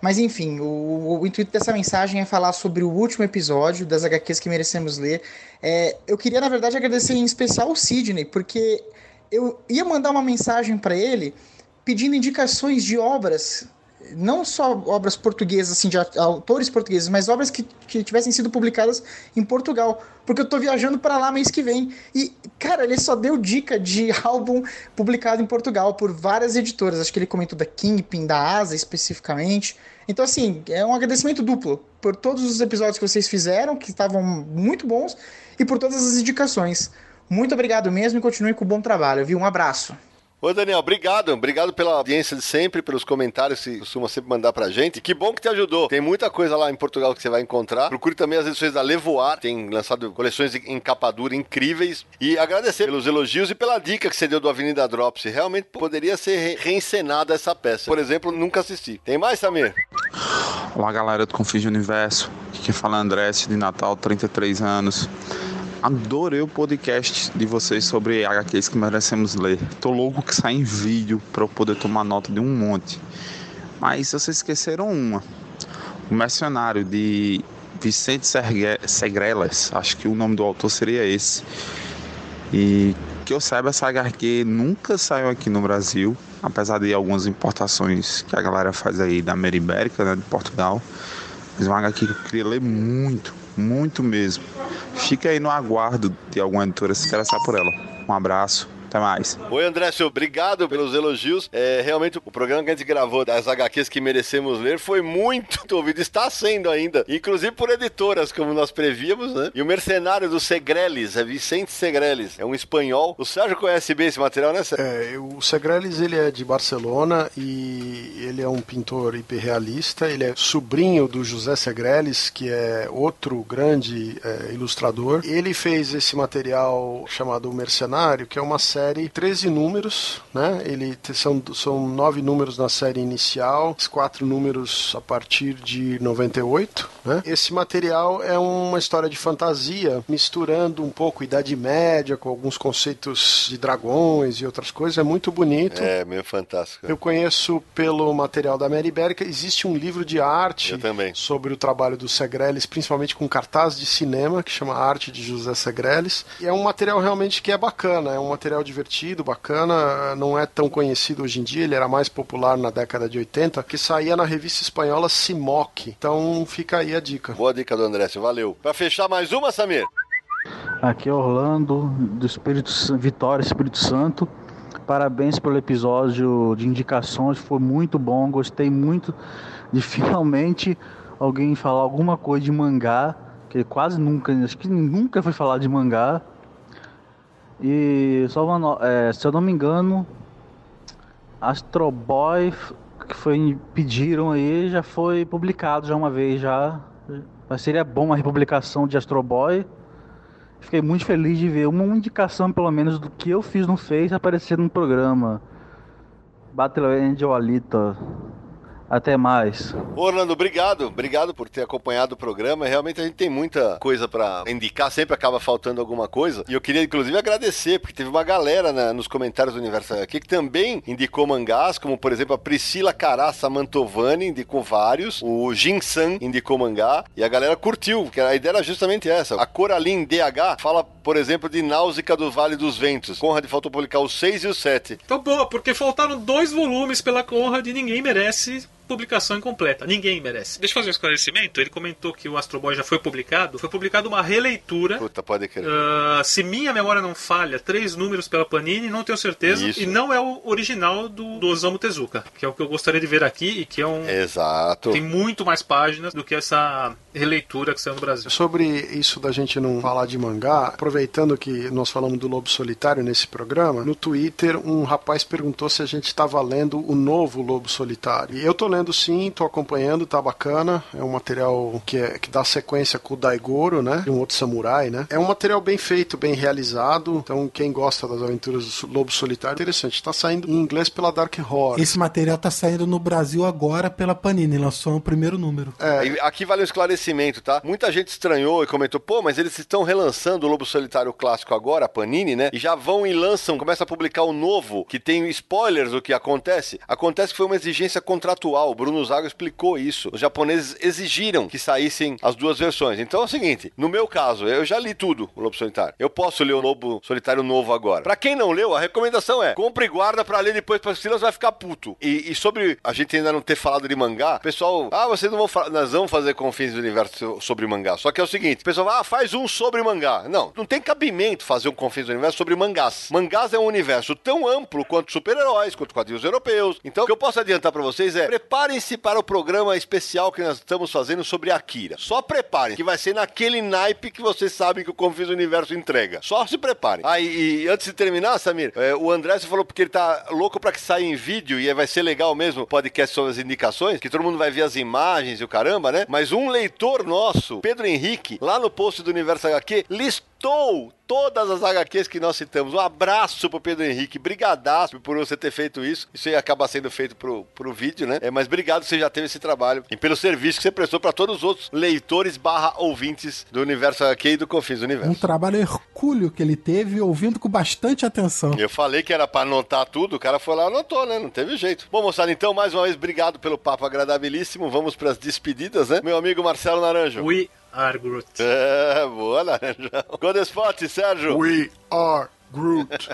Mas enfim, o, o intuito dessa mensagem é falar sobre o último episódio das HQs que merecemos ler. É, eu queria, na verdade, agradecer em especial o Sidney, porque eu ia mandar uma mensagem para ele pedindo indicações de obras, não só obras portuguesas, assim, de autores portugueses, mas obras que, que tivessem sido publicadas em Portugal, porque eu tô viajando para lá mês que vem. E, cara, ele só deu dica de álbum publicado em Portugal por várias editoras. Acho que ele comentou da Kingpin, da Asa especificamente. Então, assim, é um agradecimento duplo por todos os episódios que vocês fizeram, que estavam muito bons, e por todas as indicações. Muito obrigado mesmo e continue com o bom trabalho, viu? Um abraço. Ô Daniel, obrigado. Obrigado pela audiência de sempre, pelos comentários que costuma sempre mandar pra gente. Que bom que te ajudou. Tem muita coisa lá em Portugal que você vai encontrar. Procure também as edições da Levoar. Tem lançado coleções em capa dura incríveis. E agradecer pelos elogios e pela dica que você deu do Avenida Drops. Realmente poderia ser re- reencenada essa peça. Por exemplo, nunca assisti. Tem mais, Samir? Olá galera do Confins do Universo, aqui quem fala é André de Natal, 33 anos. Adorei o podcast de vocês sobre HQs que merecemos ler. Tô louco que sai em vídeo para eu poder tomar nota de um monte. Mas vocês esqueceram uma. O Mercenário de Vicente Segrelas, acho que o nome do autor seria esse. E que eu saiba, essa HQ nunca saiu aqui no Brasil, apesar de algumas importações que a galera faz aí da América né, de Portugal. Mas é uma HQ que eu queria ler muito, muito mesmo. Fica aí no aguardo de alguma editora se interessar por ela. Um abraço. Até mais. Oi, André, seu, obrigado pelos elogios. É, realmente, o programa que a gente gravou das HQs que merecemos ler foi muito ouvido. Está sendo ainda. Inclusive por editoras, como nós prevíamos, né? E o Mercenário do Segreles, é Vicente Segreles. É um espanhol. O Sérgio conhece bem esse material, né, Sérgio? É, o Segreles, ele é de Barcelona e ele é um pintor hiperrealista. Ele é sobrinho do José Segreles, que é outro grande é, ilustrador. Ele fez esse material chamado Mercenário, que é uma série, 13 números, né? Ele são, são nove números na série inicial, quatro números a partir de 98, né? Esse material é uma história de fantasia, misturando um pouco Idade Média com alguns conceitos de dragões e outras coisas. É muito bonito. É, meio fantástico. Eu conheço pelo material da Mary Ibérica. Existe um livro de arte sobre o trabalho do Segreles, principalmente com cartaz de cinema, que chama Arte de José Segreles. E é um material realmente que é bacana, é um material divertido, bacana, não é tão conhecido hoje em dia, ele era mais popular na década de 80, que saía na revista espanhola Simoc. Então fica aí a dica. Boa dica do André, valeu. Para fechar mais uma, Samir? Aqui é Orlando, do Espírito Vitória, Espírito Santo. Parabéns pelo episódio de indicações, foi muito bom, gostei muito de finalmente alguém falar alguma coisa de mangá, que quase nunca, acho que nunca foi falar de mangá. E só uma, é, se eu não me engano, Astro Boy que foi pediram aí já foi publicado já uma vez já. Mas seria bom uma republicação de Astro Boy. Fiquei muito feliz de ver uma indicação pelo menos do que eu fiz no Face aparecer no programa. Battle Angel Alita. Até mais. Orlando, obrigado. Obrigado por ter acompanhado o programa. Realmente a gente tem muita coisa para indicar, sempre acaba faltando alguma coisa. E eu queria, inclusive, agradecer, porque teve uma galera na, nos comentários do Universo aqui que também indicou mangás, como por exemplo a Priscila Caraça Mantovani indicou vários, o Jin San indicou mangá, e a galera curtiu, porque a ideia era justamente essa. A Coraline DH fala, por exemplo, de Náusica do Vale dos Ventos. Conrad faltou publicar o 6 e o 7. Tá boa, porque faltaram dois volumes pela Conrad e ninguém merece publicação incompleta. Ninguém merece. Deixa eu fazer um esclarecimento. Ele comentou que o Astro Boy já foi publicado. Foi publicado uma releitura. Puta, pode crer. Uh, se minha memória não falha, três números pela Panini, não tenho certeza. Isso. E não é o original do, do Osamu Tezuka, que é o que eu gostaria de ver aqui e que é um. Exato. Tem muito mais páginas do que essa releitura que saiu no Brasil. Sobre isso da gente não falar de mangá, aproveitando que nós falamos do Lobo Solitário nesse programa, no Twitter um rapaz perguntou se a gente estava lendo o novo Lobo Solitário. E eu tô lendo sim, tô acompanhando, tá bacana. É um material que, é, que dá sequência com o Daigoro, né? De um outro samurai, né? É um material bem feito, bem realizado. Então, quem gosta das aventuras do Lobo Solitário, interessante. Tá saindo em inglês pela Dark Horse. Esse material tá saindo no Brasil agora pela Panini, lançou o primeiro número. É. Aqui vale um esclarecimento, tá? Muita gente estranhou e comentou, pô, mas eles estão relançando o Lobo Solitário clássico agora, Panini, né? E já vão e lançam, começa a publicar o novo, que tem spoilers do que acontece. Acontece que foi uma exigência contratual. O Bruno Zago explicou isso. Os japoneses exigiram que saíssem as duas versões. Então é o seguinte, no meu caso, eu já li tudo, o Lobo Solitário. Eu posso ler o Lobo Solitário novo agora. Pra quem não leu, a recomendação é, compre e guarda pra ler depois, porque senão você vai ficar puto. E, e sobre a gente ainda não ter falado de mangá, pessoal, ah, vocês não vão nós vamos fazer Confins do Universo sobre mangá. Só que é o seguinte, o pessoal, ah, faz um sobre mangá. Não, não tem cabimento fazer um Confins do Universo sobre mangás. Mangás é um universo tão amplo quanto super-heróis, quanto quadrinhos europeus. Então, o que eu posso adiantar pra vocês é, preparem-se para o programa especial que nós estamos fazendo sobre Akira. Só preparem, que vai ser naquele naipe que vocês sabem que o Confins do Universo entrega. Só se preparem. Ah, e, e antes de terminar, Samir, é, o André falou porque ele tá louco pra que saia em vídeo e aí vai ser legal mesmo o podcast sobre as indicações, que todo mundo vai ver as imagens e o caramba, né? Mas um leitor nosso, Pedro Henrique, lá no post do Universo HQ, listou todas as HQs que nós citamos. Um abraço pro Pedro Henrique, brigadaço por você ter feito isso. Isso aí acaba sendo feito pro, pro vídeo, né? É, mas obrigado que você já teve esse trabalho e pelo serviço que você prestou para todos os outros leitores barra ouvintes do Universo HQ e do Confins do Universo. Um trabalho hercúleo que ele teve, ouvindo com bastante atenção. Eu falei que era para anotar tudo, o cara foi lá e anotou, né? Não teve jeito. Bom, moçada, então, mais uma vez, obrigado pelo papo agradabilíssimo. Vamos para as despedidas, né? Meu amigo Marcelo Naranjo. We are Groot. É, boa, Naranjão. Godespot, Sérgio. We are Groot.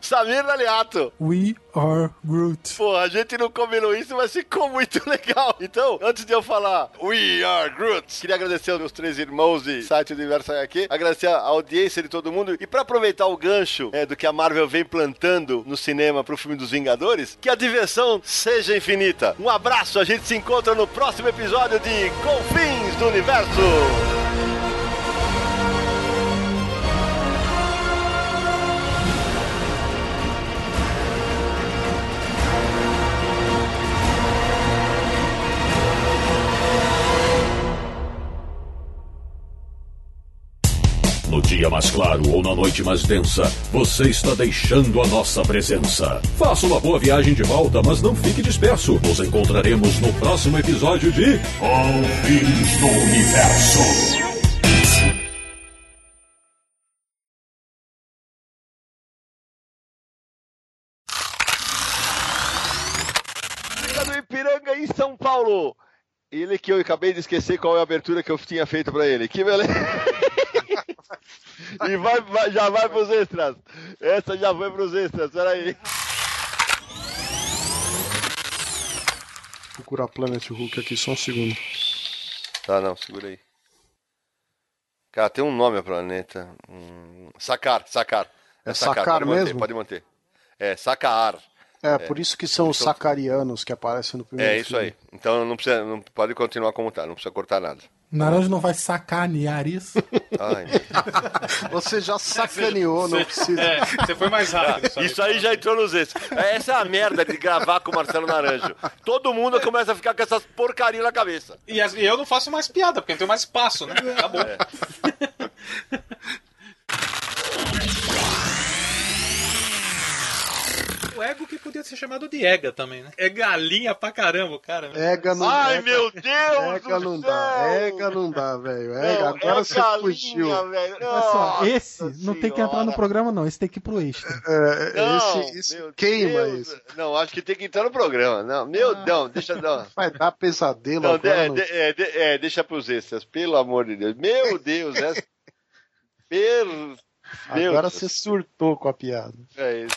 Samir Daliato. We are Groot. Pô, a gente não combinou isso, mas ficou muito legal. Então, antes de eu falar We are Groot, queria agradecer aos meus três irmãos de site do Universo aqui, agradecer a audiência de todo mundo e para aproveitar o gancho é, do que a Marvel vem plantando no cinema pro filme dos Vingadores, que a diversão seja infinita. Um abraço, a gente se encontra no próximo episódio de Confins do Universo. Dia mais claro ou na noite mais densa, você está deixando a nossa presença. Faça uma boa viagem de volta, mas não fique disperso. Nos encontraremos no próximo episódio de Confins do Universo. Ipiranga em São Paulo. Ele que eu acabei de esquecer qual é a abertura que eu tinha feito pra ele. Que beleza. e vai, vai- já vai pros extras. Essa já foi pros extras, peraí. Procurar Planet Hulk aqui, só um segundo. Tá, não, segura aí. Cara, tem um nome a planeta. Hum, sacar, sacar. É Sacar pode manter, mesmo? pode manter. É, sacar. É, por isso que são os Então- sacarianos que aparecem no primeiro É isso filme. aí. Então não precisa, não pode continuar como tá, não precisa cortar nada. Naranjo não vai sacanear isso. Ai, Você já sacaneou, não precisa. É, você foi mais rápido. sabe? Isso aí já entrou nos extras. Essa é a merda de gravar com o Marcelo Naranjo. Todo mundo começa a ficar com essas porcarias na cabeça. E, as- e eu não faço mais piada, porque não tenho mais espaço, né? Acabou. O ego que podia ser chamado de ega também, né? É galinha pra caramba, cara. né? Ega não Ai, ega- meu Deus Ega do não céu! dá, ega não dá, velho. Ega, Não, agora é você galinha, fugiu. velho. Olha só, Nossa esse não tem que entrar no programa, não. Esse tem que ir pro extra. É, Não, esse, esse queima Deus. esse. Não, acho que tem que entrar no programa. Não, meu Deus, deixa não. Vai dar pesadelo Não, agora. de- de- é, de- é, deixa pros extras, pelo amor de Deus. Meu Deus, essa. Per... Meu Agora Deus. você surtou com a piada. É isso.